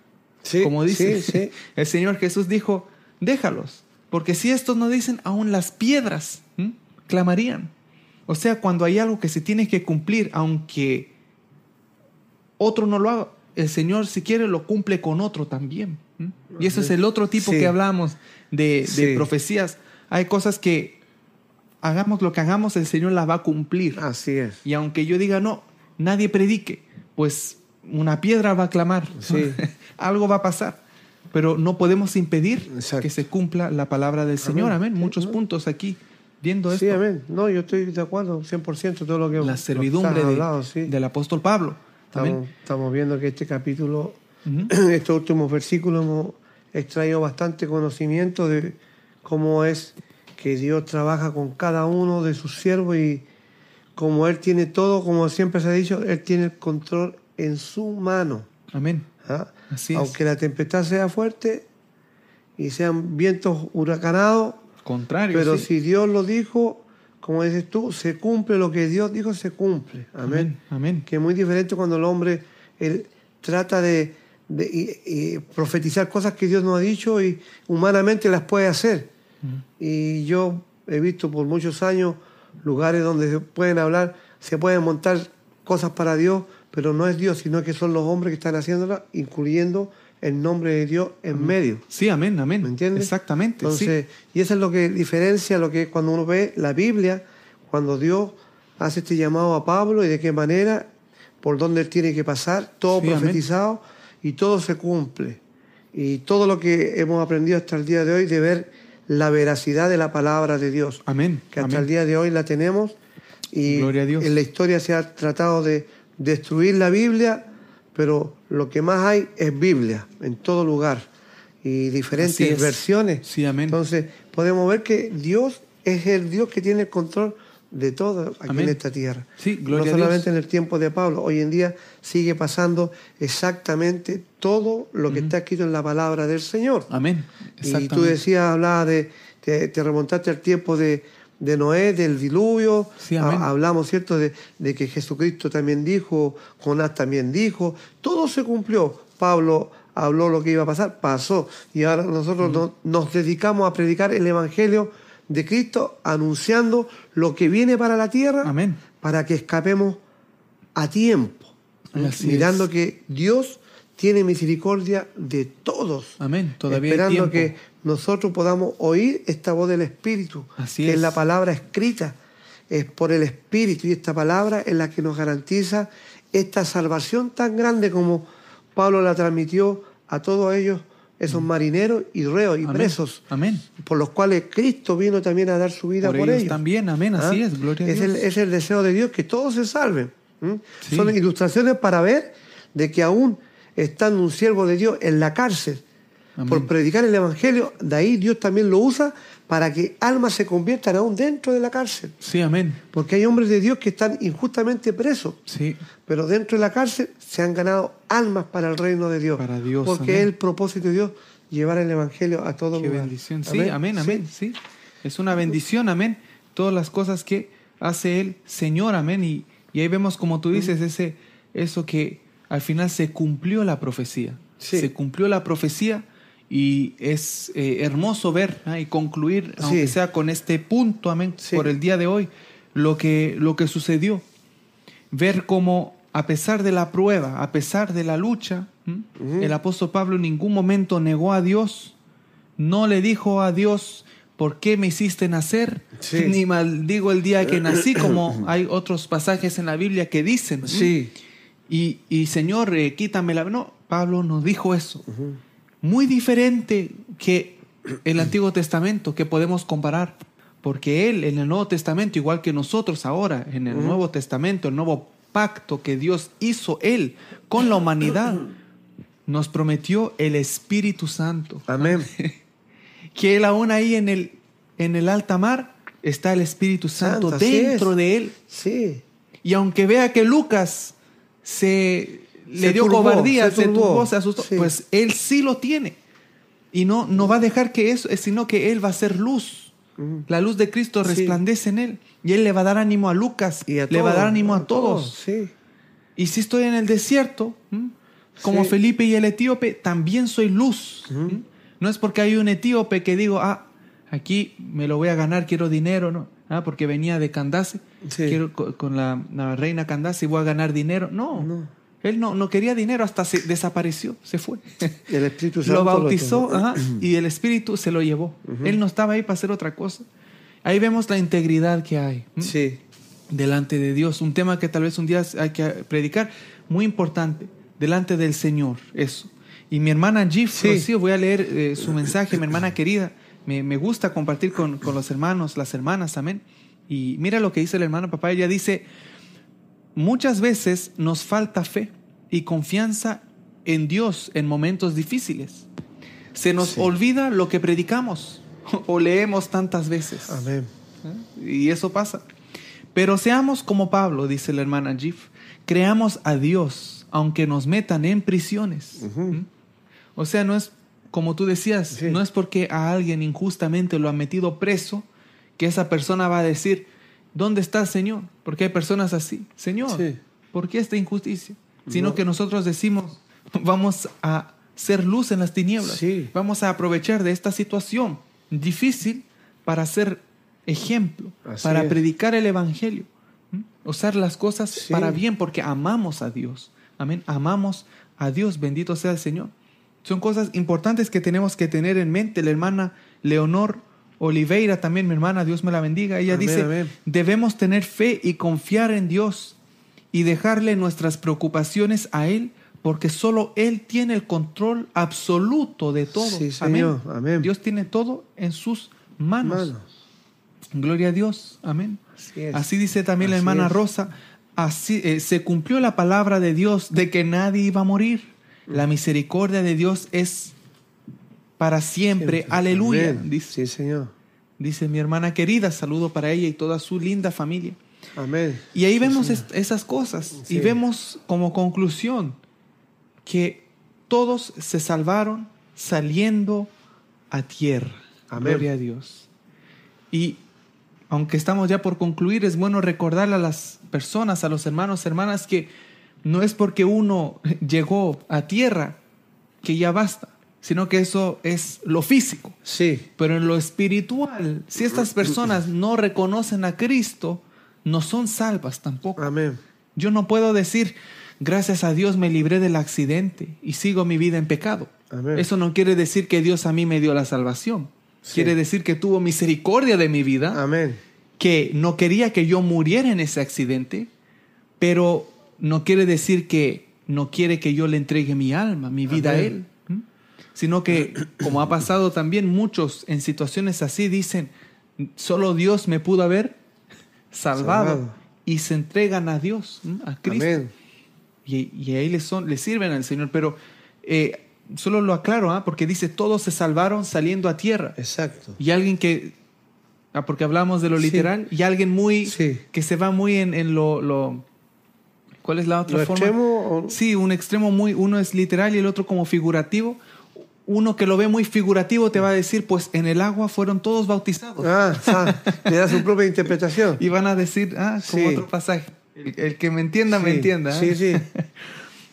Como dice el Señor Jesús dijo, déjalos, porque si estos no dicen, aún las piedras clamarían. O sea, cuando hay algo que se tiene que cumplir, aunque otro no lo haga, el Señor si quiere lo cumple con otro también. Y eso es el otro tipo Sí. que hablamos de, profecías. Hay cosas que hagamos lo que hagamos, el Señor las va a cumplir. Así es. Y aunque yo diga no, nadie predique, pues una piedra va a clamar, Sí. algo va a pasar. Pero no podemos impedir Exacto. que se cumpla la palabra del Señor. Amén. Muchos puntos aquí viendo esto. Sí, amén. No, yo estoy de acuerdo 100% todo lo que La servidumbre de- del apóstol Pablo. Estamos viendo que este capítulo, Ujú. estos últimos versículos, hemos extraído bastante conocimiento de cómo es que Dios trabaja con cada uno de sus siervos y como Él tiene todo, como siempre se ha dicho, Él tiene el control en su mano. Amén. ¿ah? Así es. Aunque la tempestad sea fuerte y sean vientos huracanados, Contrario. pero sí. si Dios lo dijo, como dices tú, se cumple lo que Dios dijo, se cumple. Amén. Amén. Amén. Que es muy diferente cuando el hombre él trata de, de- y- y profetizar cosas que Dios no ha dicho y humanamente las puede hacer. Y yo he visto por muchos años lugares donde se pueden hablar, se pueden montar cosas para Dios, pero no es Dios, sino que son los hombres que están haciéndolas, incluyendo el nombre de Dios en medio. Sí, amén, amén. ¿Me entiendes? Exactamente. Entonces, y eso es lo que diferencia lo que es cuando uno ve la Biblia, cuando Dios hace este llamado a Pablo y de qué manera, por dónde él tiene que pasar, todo Sí, amén. Y todo se cumple. Y todo lo que hemos aprendido hasta el día de hoy de ver la veracidad de la palabra de Dios. Amén. que hasta amén. el día de hoy la tenemos y Gloria a Dios. en la historia se ha tratado de destruir la Biblia, pero lo que más hay es Biblia en todo lugar y diferentes es. versiones. Sí, amén. Entonces podemos ver que Dios es el Dios que tiene el control de todo aquí Amén. en esta tierra. Sí, no solamente en el tiempo de Pablo, hoy en día sigue pasando exactamente todo lo que está escrito en la palabra del Señor. Amén. Y tú decías, hablabas de, te, te remontaste al tiempo de, de Noé, del diluvio. Sí, hablamos, ¿cierto?, de, de que Jesucristo también dijo, Jonás también dijo. Todo se cumplió. Pablo habló lo que iba a pasar, pasó. Y ahora nosotros no- nos dedicamos a predicar el Evangelio de Cristo, anunciando lo que viene para la tierra, Amén. para que escapemos a tiempo. Así mirando es. que Dios tiene misericordia de todos Amén. Todavía esperando que nosotros podamos oír esta voz del Espíritu, Así que es. es. la palabra escrita, es por el Espíritu y esta palabra es la que nos garantiza esta salvación tan grande como Pablo la transmitió a todos ellos, esos marineros y reos y. Amén. presos, Amén. por los cuales Cristo vino también a dar su vida Por, por, ellos, ellos. también. Amén. Así ¿Ah? es. Gloria a es Dios. El, es el deseo de Dios que todos se salven. Son ilustraciones para ver de que aún estando un siervo de Dios en la cárcel Amén. por predicar el Evangelio, de ahí Dios también lo usa para que almas se conviertan aún dentro de la cárcel. Sí, amén. Porque hay hombres de Dios que están injustamente presos, Sí. pero dentro de la cárcel se han ganado almas para el reino de Dios. Para Dios, Porque amén. es el propósito de Dios llevar el Evangelio a todo Qué lugar. bendición. Sí, amén, amén. Sí. Es una bendición, amén. Todas las cosas que hace el Señor, amén. Y, y ahí vemos, como tú dices, ese, eso que al final se cumplió la profecía. Sí. Se cumplió la profecía y es eh, hermoso ver ¿ah? y concluir, aunque Sí. sea con este punto, amén, Sí. por el día de hoy, lo que, lo que sucedió. Ver cómo, a pesar de la prueba, a pesar de la lucha, ¿m? Ujú. el apóstol Pablo en ningún momento negó a Dios, no le dijo a Dios, ¿por qué me hiciste nacer? Sí. Ni maldigo el día que nací, como hay otros pasajes en la Biblia que dicen. Sí. Y, y Señor, eh, quítame la... No, Pablo no dijo eso. Muy diferente que el Antiguo Testamento, que podemos comparar. Porque Él en el Nuevo Testamento, igual que nosotros ahora, en el Nuevo Testamento, el nuevo pacto que Dios hizo Él con la humanidad, nos prometió el Espíritu Santo. Amén. Que Él aún ahí en el, en el alta mar está el Espíritu Santo, dentro es. de Él. Sí. Y aunque vea que Lucas se le Se dio turbó, cobardía, se se turbó. turbó, se asustó, Sí. pues él sí lo tiene. Y no, no va a dejar que eso, sino que él va a ser luz. La luz de Cristo Sí. resplandece en él. Y él le va a dar ánimo a Lucas, Y a le va a dar ánimo a todos. Sí. Y si estoy en el desierto, ¿m? como. Felipe y el etíope, también soy luz. No es porque hay un etíope que digo, ah, aquí me lo voy a ganar, quiero dinero, ¿no? Ah, porque venía de Candace, quiero co- con la, la reina Candace y voy a ganar dinero. No, No. Él no, no quería dinero, hasta se desapareció, se fue. El Espíritu Santo lo bautizó tomó. ajá, y el Espíritu se lo llevó. Él no estaba ahí para hacer otra cosa. Ahí vemos la integridad que hay. Sí. delante de Dios. Un tema que tal vez un día hay que predicar, muy importante, delante del Señor, eso. Y mi hermana Gif, Sí. Rocío, voy a leer eh, su mensaje, mi hermana querida. Me, me gusta compartir con, con los hermanos, las hermanas, amén. Y mira lo que dice la hermana papá, ella dice, muchas veces nos falta fe y confianza en Dios en momentos difíciles. Se nos Sí. olvida lo que predicamos o leemos tantas veces. Amén. ¿Eh? Y eso pasa. Pero seamos como Pablo, dice la hermana Gif. Creamos a Dios, aunque nos metan en prisiones. ¿Mm? O sea, no es, como tú decías, Sí. no es porque a alguien injustamente lo han metido preso que esa persona va a decir, ¿dónde está Señor? Porque hay personas así. Señor, Sí. ¿por qué esta injusticia? Sino No. que nosotros decimos, vamos a ser luz en las tinieblas. Sí. Vamos a aprovechar de esta situación difícil para ser ejemplo, Así para es. predicar el Evangelio. Usar las cosas Sí. para bien porque amamos a Dios. Amén. Amamos a Dios. Bendito sea el Señor. Son cosas importantes que tenemos que tener en mente. La hermana Leonor Oliveira, también mi hermana, Dios me la bendiga. Ella Amén, dice, amén. debemos tener fe y confiar en Dios y dejarle nuestras preocupaciones a Él, porque solo Él tiene el control absoluto de todo. Sí, Señor. Amén. Dios tiene todo en sus manos. Manos. Gloria a Dios. Amén. Así es. Así dice también la hermana es. Rosa. Así eh, se cumplió la palabra de Dios de que nadie iba a morir. La misericordia de Dios es para siempre. Aleluya. Amén. Dice, Sí, Señor. dice mi hermana querida. Saludo para ella y toda su linda familia. Amén. Y ahí Sí, vemos esas cosas Sí. y vemos como conclusión que todos se salvaron saliendo a tierra. Amén. Gloria a Dios. Y aunque estamos ya por concluir, es bueno recordarle a las personas, a los hermanos, hermanas, que no es porque uno llegó a tierra que ya basta, sino que eso es lo físico. Sí. Pero en lo espiritual, si estas personas no reconocen a Cristo, no son salvas tampoco. Amén. Yo no puedo decir, gracias a Dios me libré del accidente y sigo mi vida en pecado. Amén. Eso no quiere decir que Dios a mí me dio la salvación. Sí. Quiere decir que tuvo misericordia de mi vida, Amén. que no quería que yo muriera en ese accidente, pero no quiere decir que no quiere que yo le entregue mi alma, mi vida a. Él. Sino que, como ha pasado también, muchos en situaciones así dicen, solo Dios me pudo haber salvado. Salvado. Y se entregan a Dios, a Cristo. Amén. Y, y ahí le, son, le sirven al Señor. Pero eh, solo lo aclaro, ¿ah? porque dice, todos se salvaron saliendo a tierra. Exacto. Y alguien que, ah, porque hablamos de lo Sí. literal, y alguien muy, Sí. que se va muy en, en lo, lo- ¿cuál es la otra ¿Lo forma? extremo o- Sí, un extremo muy, uno es literal y el otro como figurativo. Uno que lo ve muy figurativo te va a decir, pues en el agua fueron todos bautizados. Ah, ah, le da su propia interpretación. Y van a decir, ah, como Sí. otro pasaje. El, el que me entienda, me entienda. Sí, ¿eh? sí.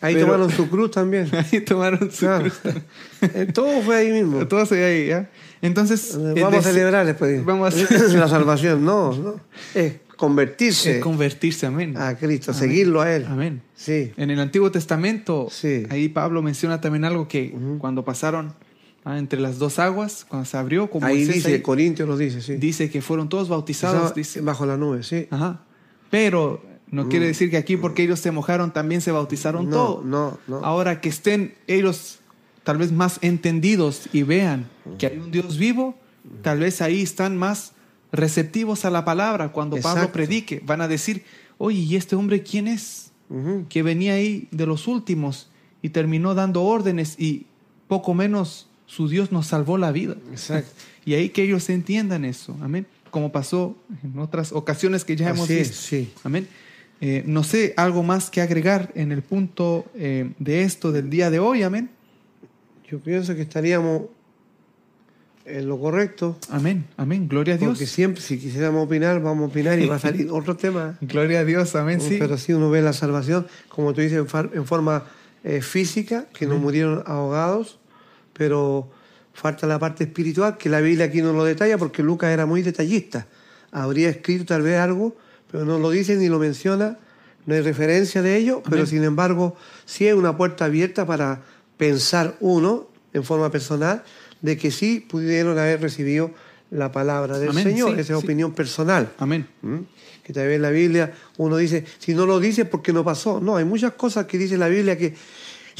Ahí Pero- tomaron su cruz también. Ahí tomaron su Ah. cruz. Eh, Todo fue ahí mismo. Todos ahí, ¿ya? Entonces, Eh, Vamos a celebrar después. Vamos a la salvación. No, no. Es convertirse es convertirse, amén. a Cristo, Amén. seguirlo a Él. Amén. Sí. En el Antiguo Testamento, Sí. ahí Pablo menciona también algo que cuando pasaron ah, entre las dos aguas, cuando se abrió, como Ahí Moisés dice, ahí, Corintios lo dice, sí. dice que fueron todos bautizados, Estaba dice. Bajo la nube, sí. Ajá. Pero no Mm. quiere decir que aquí porque ellos se mojaron también se bautizaron No, todos. no, no. Ahora que estén ellos tal vez más entendidos y vean que hay un Dios vivo, tal vez ahí están más receptivos a la palabra cuando Pablo predique. Van a decir, oye, ¿y este hombre quién es? Que venía ahí de los últimos y terminó dando órdenes y poco menos su Dios nos salvó la vida. Exacto. Y ahí que ellos entiendan eso, amén. Como pasó en otras ocasiones que ya hemos Así es, visto. sí. Amén. Eh, no sé, algo más que agregar en el punto eh, de esto del día de hoy, amén. Yo pienso que estaríamos en lo correcto, Amén, amén. Gloria a Dios. porque siempre si quisiéramos opinar, vamos a opinar y va a salir otro tema. Gloria a Dios, amén. Sí. Pero si uno ve la salvación, como tú dices, en, forma eh, física, que no murieron ahogados, pero falta la parte espiritual, que la Biblia aquí no lo detalla, porque Lucas era muy detallista. Habría escrito tal vez algo, pero no lo dice ni lo menciona, no hay referencia de ello, pero Amén. sin embargo sí es una puerta abierta para pensar uno, en forma personal, de que sí pudieron haber recibido la palabra del Amén, Señor. sí, Esa es sí. opinión personal. Amén. ¿Mm? Que tal vez en la Biblia uno dice, si no lo dice, porque no pasó? No, hay muchas cosas que dice la Biblia que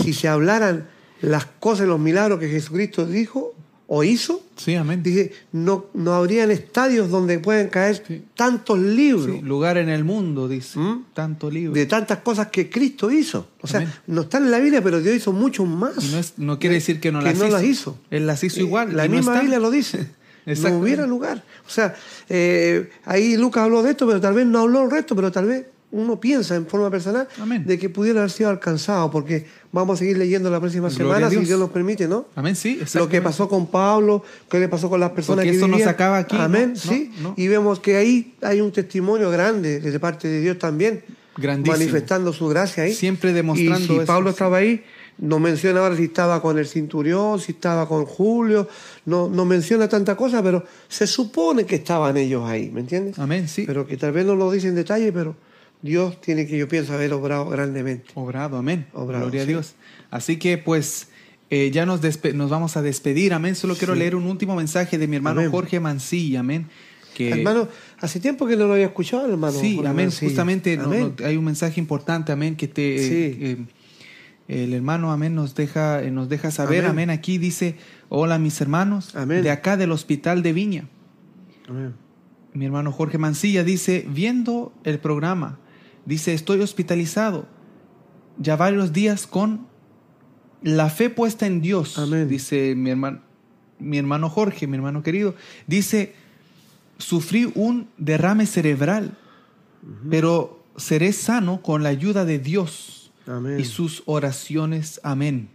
si se hablaran las cosas, los milagros que Jesucristo dijo o hizo, Sí, amén. dice, no, no habrían estadios donde pueden caer Sí. tantos libros Sí, lugar en el mundo, dice. ¿Mm? Tanto libro. de tantas cosas que Cristo hizo. O sea, Amén. no están en la Biblia, pero Dios hizo mucho más. Y no, es- no quiere decir que no, que las, no hizo. las hizo. Él las hizo Eh, igual. La no misma. Biblia lo dice. no hubiera lugar. O sea, eh, ahí Lucas habló de esto, pero tal vez no habló el resto, pero tal vez uno piensa en forma personal Amén. de que pudiera haber sido alcanzado, porque vamos a seguir leyendo la próxima Gloria semana, si Dios. Nos permite, ¿no? Amén, sí. Lo que pasó con Pablo, qué le pasó con las personas Porque que se vivían. acaba aquí. Amén, No, sí. no. Y vemos que ahí hay un testimonio grande de parte de Dios también, Grandísimo. manifestando su gracia ahí. Siempre demostrando Y si eso, Pablo sí. estaba ahí, no menciona ahora si estaba con el cinturón, si estaba con Julio, no, no menciona tanta cosa, pero se supone que estaban ellos ahí, ¿me entiendes? Amén, sí. Pero que tal vez no lo dice en detalle, pero Dios tiene que, yo pienso, haber obrado grandemente. Obrado, amén. Obrado, Gloria a. Dios. Así que pues eh, ya nos, despe- nos vamos a despedir, amén. Solo quiero leer un último mensaje de mi hermano Amén. Jorge Mancilla, amén. Que, Hermano, hace tiempo que no lo había escuchado, hermano. sí, Jorge amén. Mancilla. Justamente no- Amén. no- hay un mensaje importante, amén, que te... Sí. eh, el hermano, amén, nos deja, eh, nos deja saber, Amén. amén. Aquí dice, hola mis hermanos, Amén. de acá del Hospital de Viña. Amén. Mi hermano Jorge Mancilla dice, viendo el programa, dice, estoy hospitalizado ya varios días con la fe puesta en Dios. Amén. Dice mi hermano, mi hermano Jorge, mi hermano querido, dice, sufrí un derrame cerebral, pero seré sano con la ayuda de Dios Amén. y sus oraciones. Amén.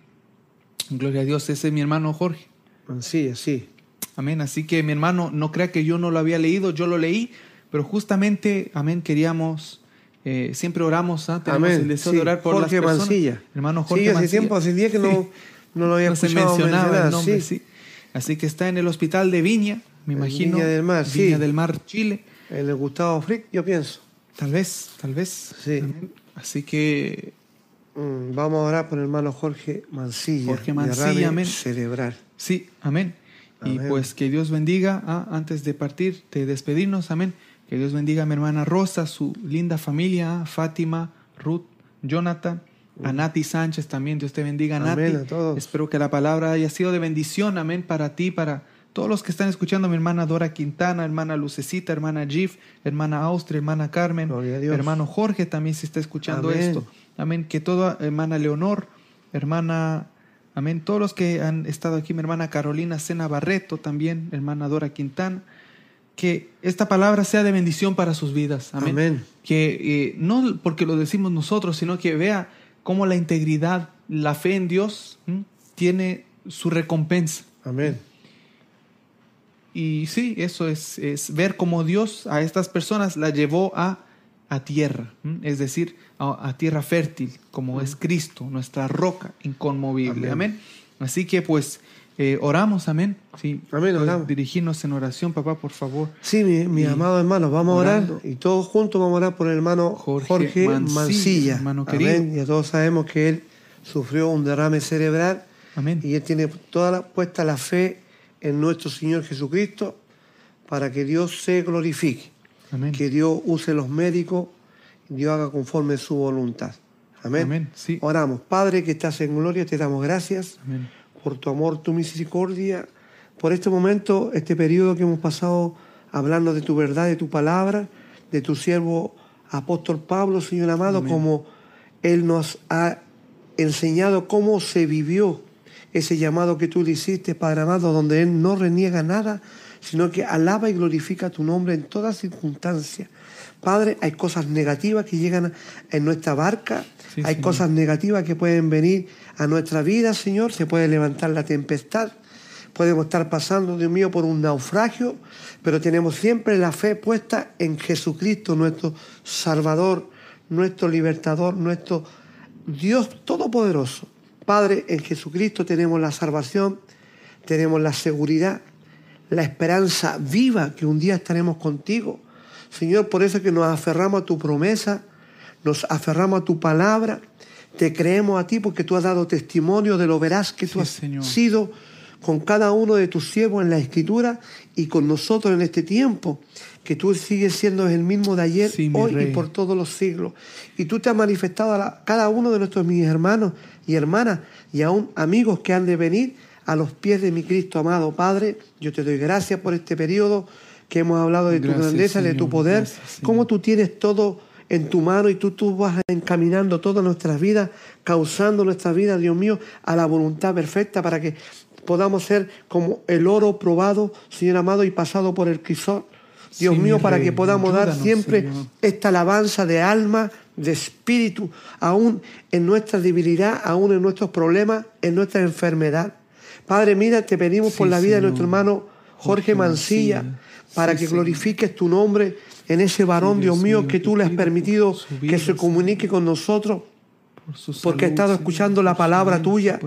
Gloria a Dios, ese es mi hermano Jorge. Mancilla, sí. Amén. Así que mi hermano, no crea que yo no lo había leído, yo lo leí, pero justamente, amén, queríamos, eh, siempre oramos, ¿ah? tenemos Amén. el deseo sí. de orar por Jorge las personas. Mancilla. Hermano Jorge sí, hace Mancilla. tiempo, hace días que no, Sí. no lo había No se mencionaba mencionar, el nombre, sí. sí. Así que está en el hospital de Viña, me imagino. Viña del Mar, Viña del Mar, Chile. El Gustavo Frick, yo pienso. Tal vez, tal vez. Sí. Así que, Mm, vamos a orar por el hermano Jorge Mancilla. Jorge Mancilla, amén. cerebral. sí, amén. Y pues que Dios bendiga, ah, antes de partir, de despedirnos, amén. Que Dios bendiga a mi hermana Rosa, su linda familia, Fátima, Ruth, Jonathan, a Nati Sánchez también. Dios te bendiga, Mm. Amén, Nati. a todos. Espero que la palabra haya sido de bendición, amén, para ti, para todos los que están escuchando, mi hermana Dora Quintana, hermana Lucecita, hermana Gif, hermana Austria, hermana Carmen, hermano Jorge también se está escuchando Amén. esto. Amén. Que toda hermana Leonor, hermana, amén. Todos los que han estado aquí, mi hermana Carolina Sena Barreto también, hermana Dora Quintana. Que esta palabra sea de bendición para sus vidas. Amén. Amén. Que eh, no porque lo decimos nosotros, sino que vea cómo la integridad, la fe en Dios ¿m? tiene su recompensa. Amén. Y sí, eso es, es ver cómo Dios a estas personas la llevó a, a tierra, ¿m? es decir, a, a tierra fértil, como es Cristo, nuestra roca inconmovible. Amén. Amén. Así que pues eh, oramos, amén. Sí, Amén, oramos. dirigirnos en oración, papá, por favor. Sí, mi, mi Y amado hermano, vamos a orar orando. y todos juntos vamos a orar por el hermano Jorge Jorge, Mancilla, Mancilla. hermano Amén. Ya todos sabemos que él sufrió un derrame cerebral Amén. y él tiene toda la, puesta la fe en nuestro Señor Jesucristo para que Dios se glorifique, Amén. que Dios use los médicos y Dios haga conforme su voluntad. Amén. Amén, sí. Oramos. Padre que estás en gloria, te damos gracias Amén. Por tu amor, tu misericordia, por este momento, este periodo que hemos pasado hablando de tu verdad, de tu palabra, de tu siervo apóstol Pablo, Señor amado, como Él nos ha enseñado cómo se vivió ese llamado que tú le hiciste, Padre amado, donde Él no reniega nada, sino que alaba y glorifica tu nombre en todas circunstancias. Padre, hay cosas negativas que llegan en nuestra barca, hay cosas negativas que pueden venir a nuestra vida, Señor, se puede levantar la tempestad, podemos estar pasando, Dios mío, por un naufragio, pero tenemos siempre la fe puesta en Jesucristo, nuestro Salvador, nuestro libertador, nuestro Dios Todopoderoso. Padre, en Jesucristo tenemos la salvación, tenemos la seguridad, la esperanza viva que un día estaremos contigo. Señor, por eso es que nos aferramos a tu promesa, nos aferramos a tu palabra, te creemos a ti porque tú has dado testimonio de lo veraz que tú has sido con cada uno de tus siervos en la escritura y con nosotros en este tiempo, que tú sigues siendo el mismo de ayer, hoy y por todos los siglos. Y tú te has manifestado a cada uno de nuestros mis hermanos y hermanas y aún amigos que han de venir a los pies de mi Cristo amado Padre. Yo te doy gracias por este periodo que hemos hablado de tu grandeza, de tu poder, cómo tú tienes todo en tu mano y tú, tú vas encaminando todas nuestras vidas, causando nuestra vida, Dios mío, a la voluntad perfecta para que podamos ser como el oro probado, Señor amado, y pasado por el crisol. Dios mío, para que podamos dar siempre esta alabanza de alma, de espíritu, aún en nuestra debilidad, aún en nuestros problemas, en nuestra enfermedad. Padre, mira, te pedimos por la vida de nuestro hermano Jorge, Mancilla, para que glorifiques tu nombre en ese varón, Dios mío, que tú le has permitido que se comunique con nosotros porque he estado escuchando la palabra tuya.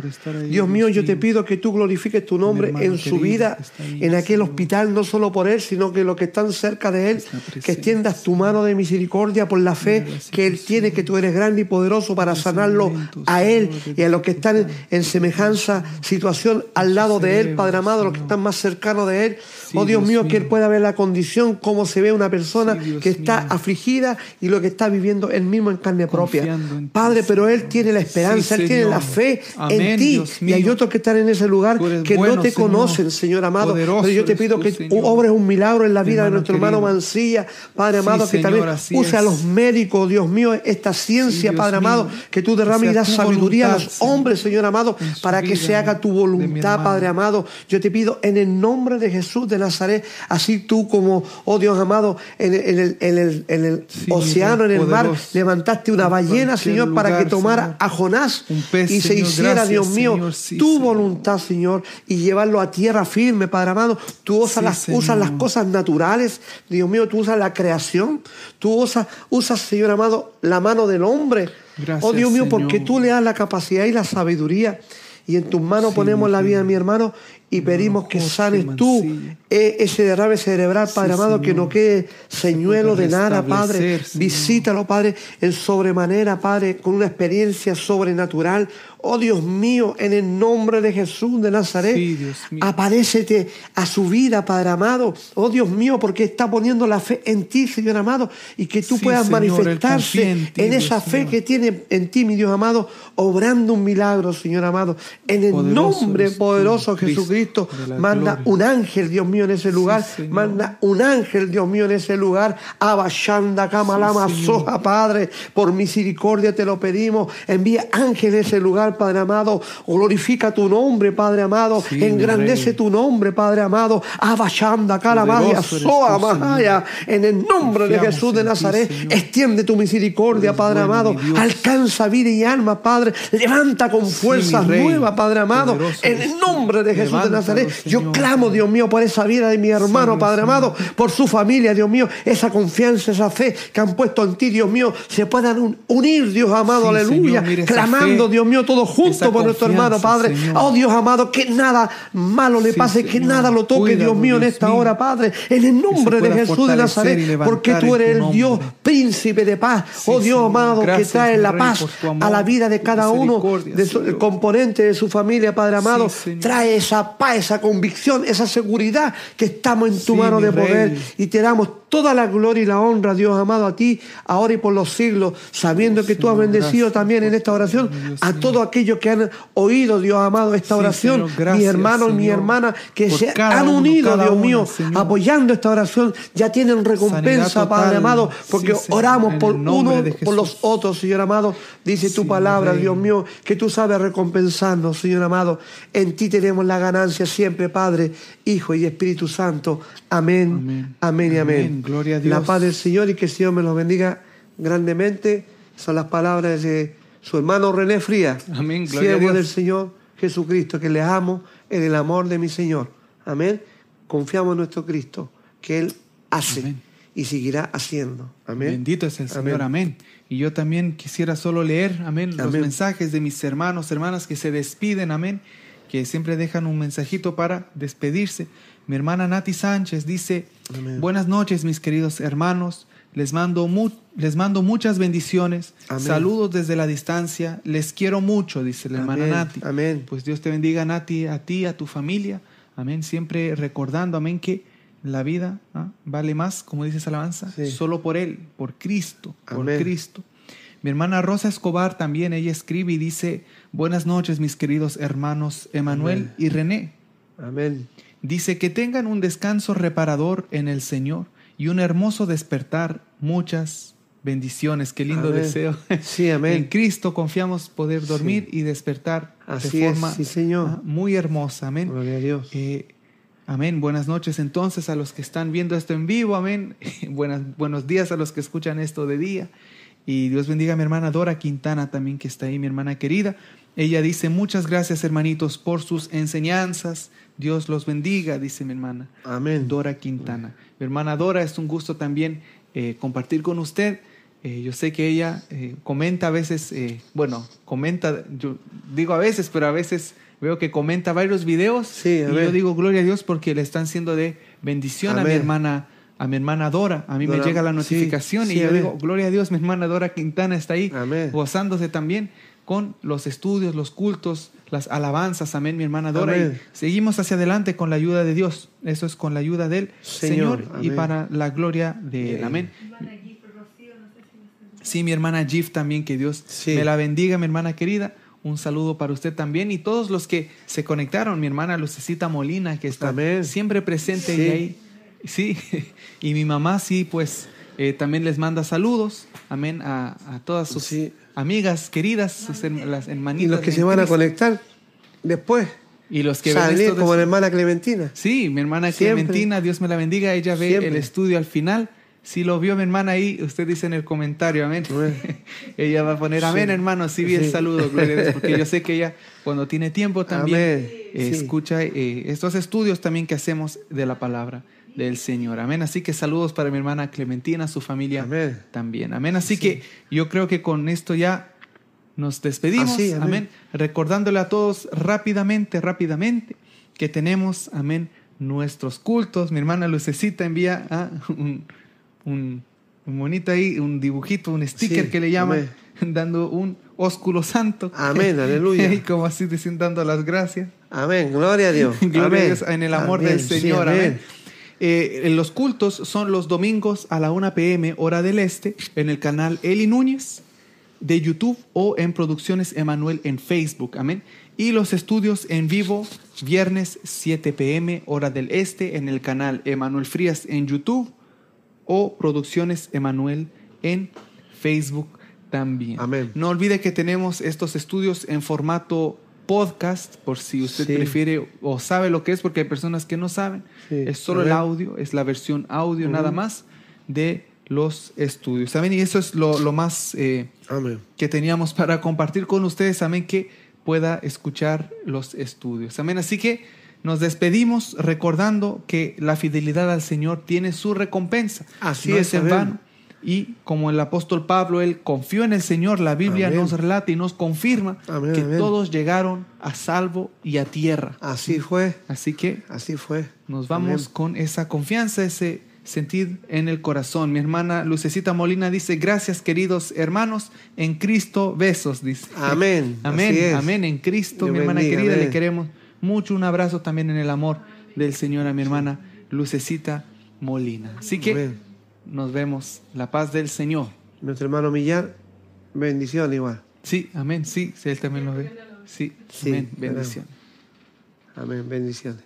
Dios mío, yo te pido que tú glorifiques tu nombre en su vida, en aquel hospital, no solo por él, sino que los que están cerca de él, que extiendas tu mano de misericordia por la fe que él tiene, que tú eres grande y poderoso para sanarlo a él y a los que están en semejanza situación al lado de él, Padre amado, los que están más cercanos de él. Oh Dios mío, que él pueda ver la condición, cómo se ve una persona que está afligida y lo que está viviendo él mismo en carne propia. Padre, pero él tiene la esperanza, Él tiene la fe en ti. Y hay otros que están en ese lugar que no te conocen, Señor amado. Pero yo te pido que obres un milagro en la vida de nuestro hermano Mancilla, Padre amado, que también use a los médicos, Dios mío, esta ciencia, Padre amado, que tú derrames y das sabiduría a los hombres, Señor amado, para que se haga tu voluntad, Padre amado. Yo te pido en el nombre de Jesús de Nazaret, así tú como, oh Dios amado, en el, en el océano, en el mar, levantaste una ballena, Señor, para que tomara a Jonás y se hiciera, Dios mío, tu voluntad, Señor, y llevarlo a tierra firme, Padre amado. Tú usas, las, usas las cosas naturales, Dios mío, tú usas la creación, tú usas, usas, Señor amado, la mano del hombre. oh Dios mío, porque tú le das la capacidad y la sabiduría. Y en tus manos ponemos la vida de mi hermano y pedimos que sanes tú e, ese derrame cerebral, Padre amado, que no quede señuelo de nada, Padre. Visítalo, Padre, en sobremanera, Padre, con una experiencia sobrenatural. Oh Dios mío, en el nombre de Jesús de Nazaret, aparécete a su vida, Padre amado. Oh Dios mío, porque está poniendo la fe en ti, Señor amado, y que tú puedas manifestarse en, esa fe que tiene en ti, mi Dios amado, obrando un milagro, Señor amado. En el nombre poderoso de Jesucristo, manda un ángel, Dios mío en ese lugar. Manda un ángel, Dios mío, en ese lugar. Abashanda, Kamalama, Soja, Padre. Por misericordia te lo pedimos. Envía ángel en ese lugar, Padre amado. Glorifica tu nombre, Padre amado. Engrandece tu nombre, Padre amado. Abashanda, Kalamadia, Soa, Mahaya. En el nombre de Jesús de Nazaret, extiende tu misericordia, Padre amado. Alcanza vida y alma, Padre. Levanta con fuerza nueva, Padre amado. En el nombre de Jesús de Nazaret, yo clamo, Dios mío, por esa vida de mi hermano, Padre amado, por su familia, Dios mío, esa confianza, esa fe que han puesto en ti, Dios mío, se puedan unir, Dios amado, aleluya, clamando, Dios mío, todos juntos por nuestro hermano, Padre. Oh Dios amado, que nada malo le pase, que nada lo toque, Dios mío, en esta hora, Padre, en el nombre de Jesús de Nazaret, porque tú eres el Dios príncipe de paz, oh Dios amado, que trae la paz a la vida de cada uno, de su, componente de su familia, Padre amado, trae esa paz, esa convicción, esa seguridad que estamos en tu mano de poder y te damos toda la gloria y la honra, Dios amado, a ti, ahora y por los siglos, sabiendo que tú has bendecido también en esta oración a todos aquellos que han oído, Dios amado, esta oración, mis hermanos, mis Señor, hermanas que se han unido, Dios mío, apoyando esta oración, ya tienen recompensa, Padre amado, porque oramos por uno, por los otros, Señor amado. Dice tu palabra. Dios mío, que tú sabes recompensarnos, Señor amado. En ti tenemos la ganancia siempre, Padre, Hijo y Espíritu Santo. Amén. amén, y amén. Amén. Gloria a La paz del Señor y que el Señor me los bendiga grandemente. Son las palabras de su hermano René Frías. Amén, Siervo del Señor Jesucristo, que les amo en el amor de mi Señor. Amén. Confiamos en nuestro Cristo, que Él hace Amén. y seguirá haciendo. Amén. Bendito es el Señor, Amén. amén. Y yo también quisiera solo leer, amén, los mensajes de mis hermanos, hermanas que se despiden, amén, que siempre dejan un mensajito para despedirse. Mi hermana Nati Sánchez dice, Amén. buenas noches mis queridos hermanos, les mando, mu- les mando muchas bendiciones, Amén. saludos desde la distancia, les quiero mucho, dice la hermana. Nati. Amén. Pues Dios te bendiga, Nati, a ti, a tu familia. Amén. Siempre recordando, amén, que la vida ¿ah? vale más, como dice esa alabanza, Sí. solo por Él, por Cristo, por. Cristo. Mi hermana Rosa Escobar también, ella escribe y dice, buenas noches, mis queridos hermanos Emanuel y René. Amén. Dice que tengan un descanso reparador en el Señor y un hermoso despertar. Muchas bendiciones. Qué lindo Amén. deseo. Sí, amén. En Cristo confiamos poder dormir y despertar Así de es, forma sí, Señor. ah, muy hermosa. Amén. Gloria a Dios. Eh, amén. Buenas noches entonces a los que están viendo esto en vivo. Amén. Buenas, buenos días a los que escuchan esto de día. Y Dios bendiga a mi hermana Dora Quintana también, que está ahí, mi hermana querida. Ella dice, muchas gracias hermanitos por sus enseñanzas. Dios los bendiga, dice mi hermana. Amén. Dora Quintana. Mi hermana Dora, es un gusto también eh, compartir con usted. Eh, yo sé que ella eh, comenta a veces, bueno, comenta, yo digo a veces, pero a veces veo que comenta varios videos Sí, y yo digo gloria a Dios porque le están siendo de bendición a mi hermana a mi hermana Dora. A mí me llega la notificación sí, y yo amén. digo gloria a Dios, mi hermana Dora Quintana está ahí Amén. gozándose también con los estudios, los cultos, las alabanzas. Amén, mi hermana Dora. Amén. Y seguimos hacia adelante con la ayuda de Dios. Eso es con la ayuda del Señor, Señor, y para la gloria de Él. Amén. Sí, mi hermana Gif también, que Dios Sí. me la bendiga, mi hermana querida. Un saludo para usted también y todos los que se conectaron, mi hermana Lucecita Molina, que está Amén. siempre presente Sí. y ahí. Sí, y mi mamá sí, pues eh, también les manda saludos, amén, a, a todas sus Sí. Amigas queridas, sus las hermanitas. Y los que se van a conectar después. Y los que ven Salir esto como la hermana Clementina. Sí, mi hermana Siempre. Clementina, Dios me la bendiga, ella ve Siempre. el estudio al final. Si lo vio mi hermana ahí, usted dice en el comentario, amén. Ella va a poner, amén, Sí. hermano, sí vi el saludo, gloria a Dios, porque yo sé que ella cuando tiene tiempo también eh, escucha eh, estos estudios también que hacemos de la palabra del Señor. Amén. Así que saludos para mi hermana Clementina, su familia Amén. también. Amén. Así Sí. que yo creo que con esto ya nos despedimos. Así, amén. amén. Recordándole a todos rápidamente, rápidamente, que tenemos, amén, nuestros cultos. Mi hermana Lucecita envía ah, un, un, un bonito ahí, un dibujito, un sticker Sí, que le llaman, dando un ósculo santo. Amén, aleluya. y como así diciendo, dando las gracias. Amén. Gloria a Dios. Gloria a. Dios en el amor Amén. del Señor. amén. Eh, en los cultos son los domingos a la 1 p.m. hora del este en el canal Eli Núñez de YouTube o en Producciones Emanuel en Facebook. Amén. Y los estudios en vivo viernes 7 p.m. hora del este en el canal Emanuel Frías en YouTube o Producciones Emanuel en Facebook también. Amén. No olvide que tenemos estos estudios en formato podcast, por si usted Sí. prefiere o sabe lo que es, porque hay personas que no saben. Sí. Es solo el Amén. audio, es la versión audio nada más de los estudios. ¿Saben? Y eso es lo, lo más eh, Amén. que teníamos para compartir con ustedes. Amén, que pueda escuchar los estudios. Amén. Así que nos despedimos recordando que la fidelidad al Señor tiene su recompensa. Así no es, es en amén. vano. Y como el apóstol Pablo, él confió en el Señor, la Biblia Amén. nos relata y nos confirma Amén, que amén. todos llegaron a salvo y a tierra. Así fue. Así que Así fue. nos vamos con esa confianza, ese sentir en el corazón. Mi hermana Lucecita Molina dice, gracias queridos hermanos, en Cristo besos, dice. Amén. Amén, amén, en Cristo, Dios mi hermana bendiga, querida, le queremos mucho, un abrazo también en el amor del Señor a mi hermana Lucecita Molina. Así que Amén. Nos vemos. La paz del Señor. Nuestro hermano Millán, bendición igual. Sí, amén. Sí, sí, él también lo ve. Sí, Sí, amén. Bendición. Amén, bendiciones.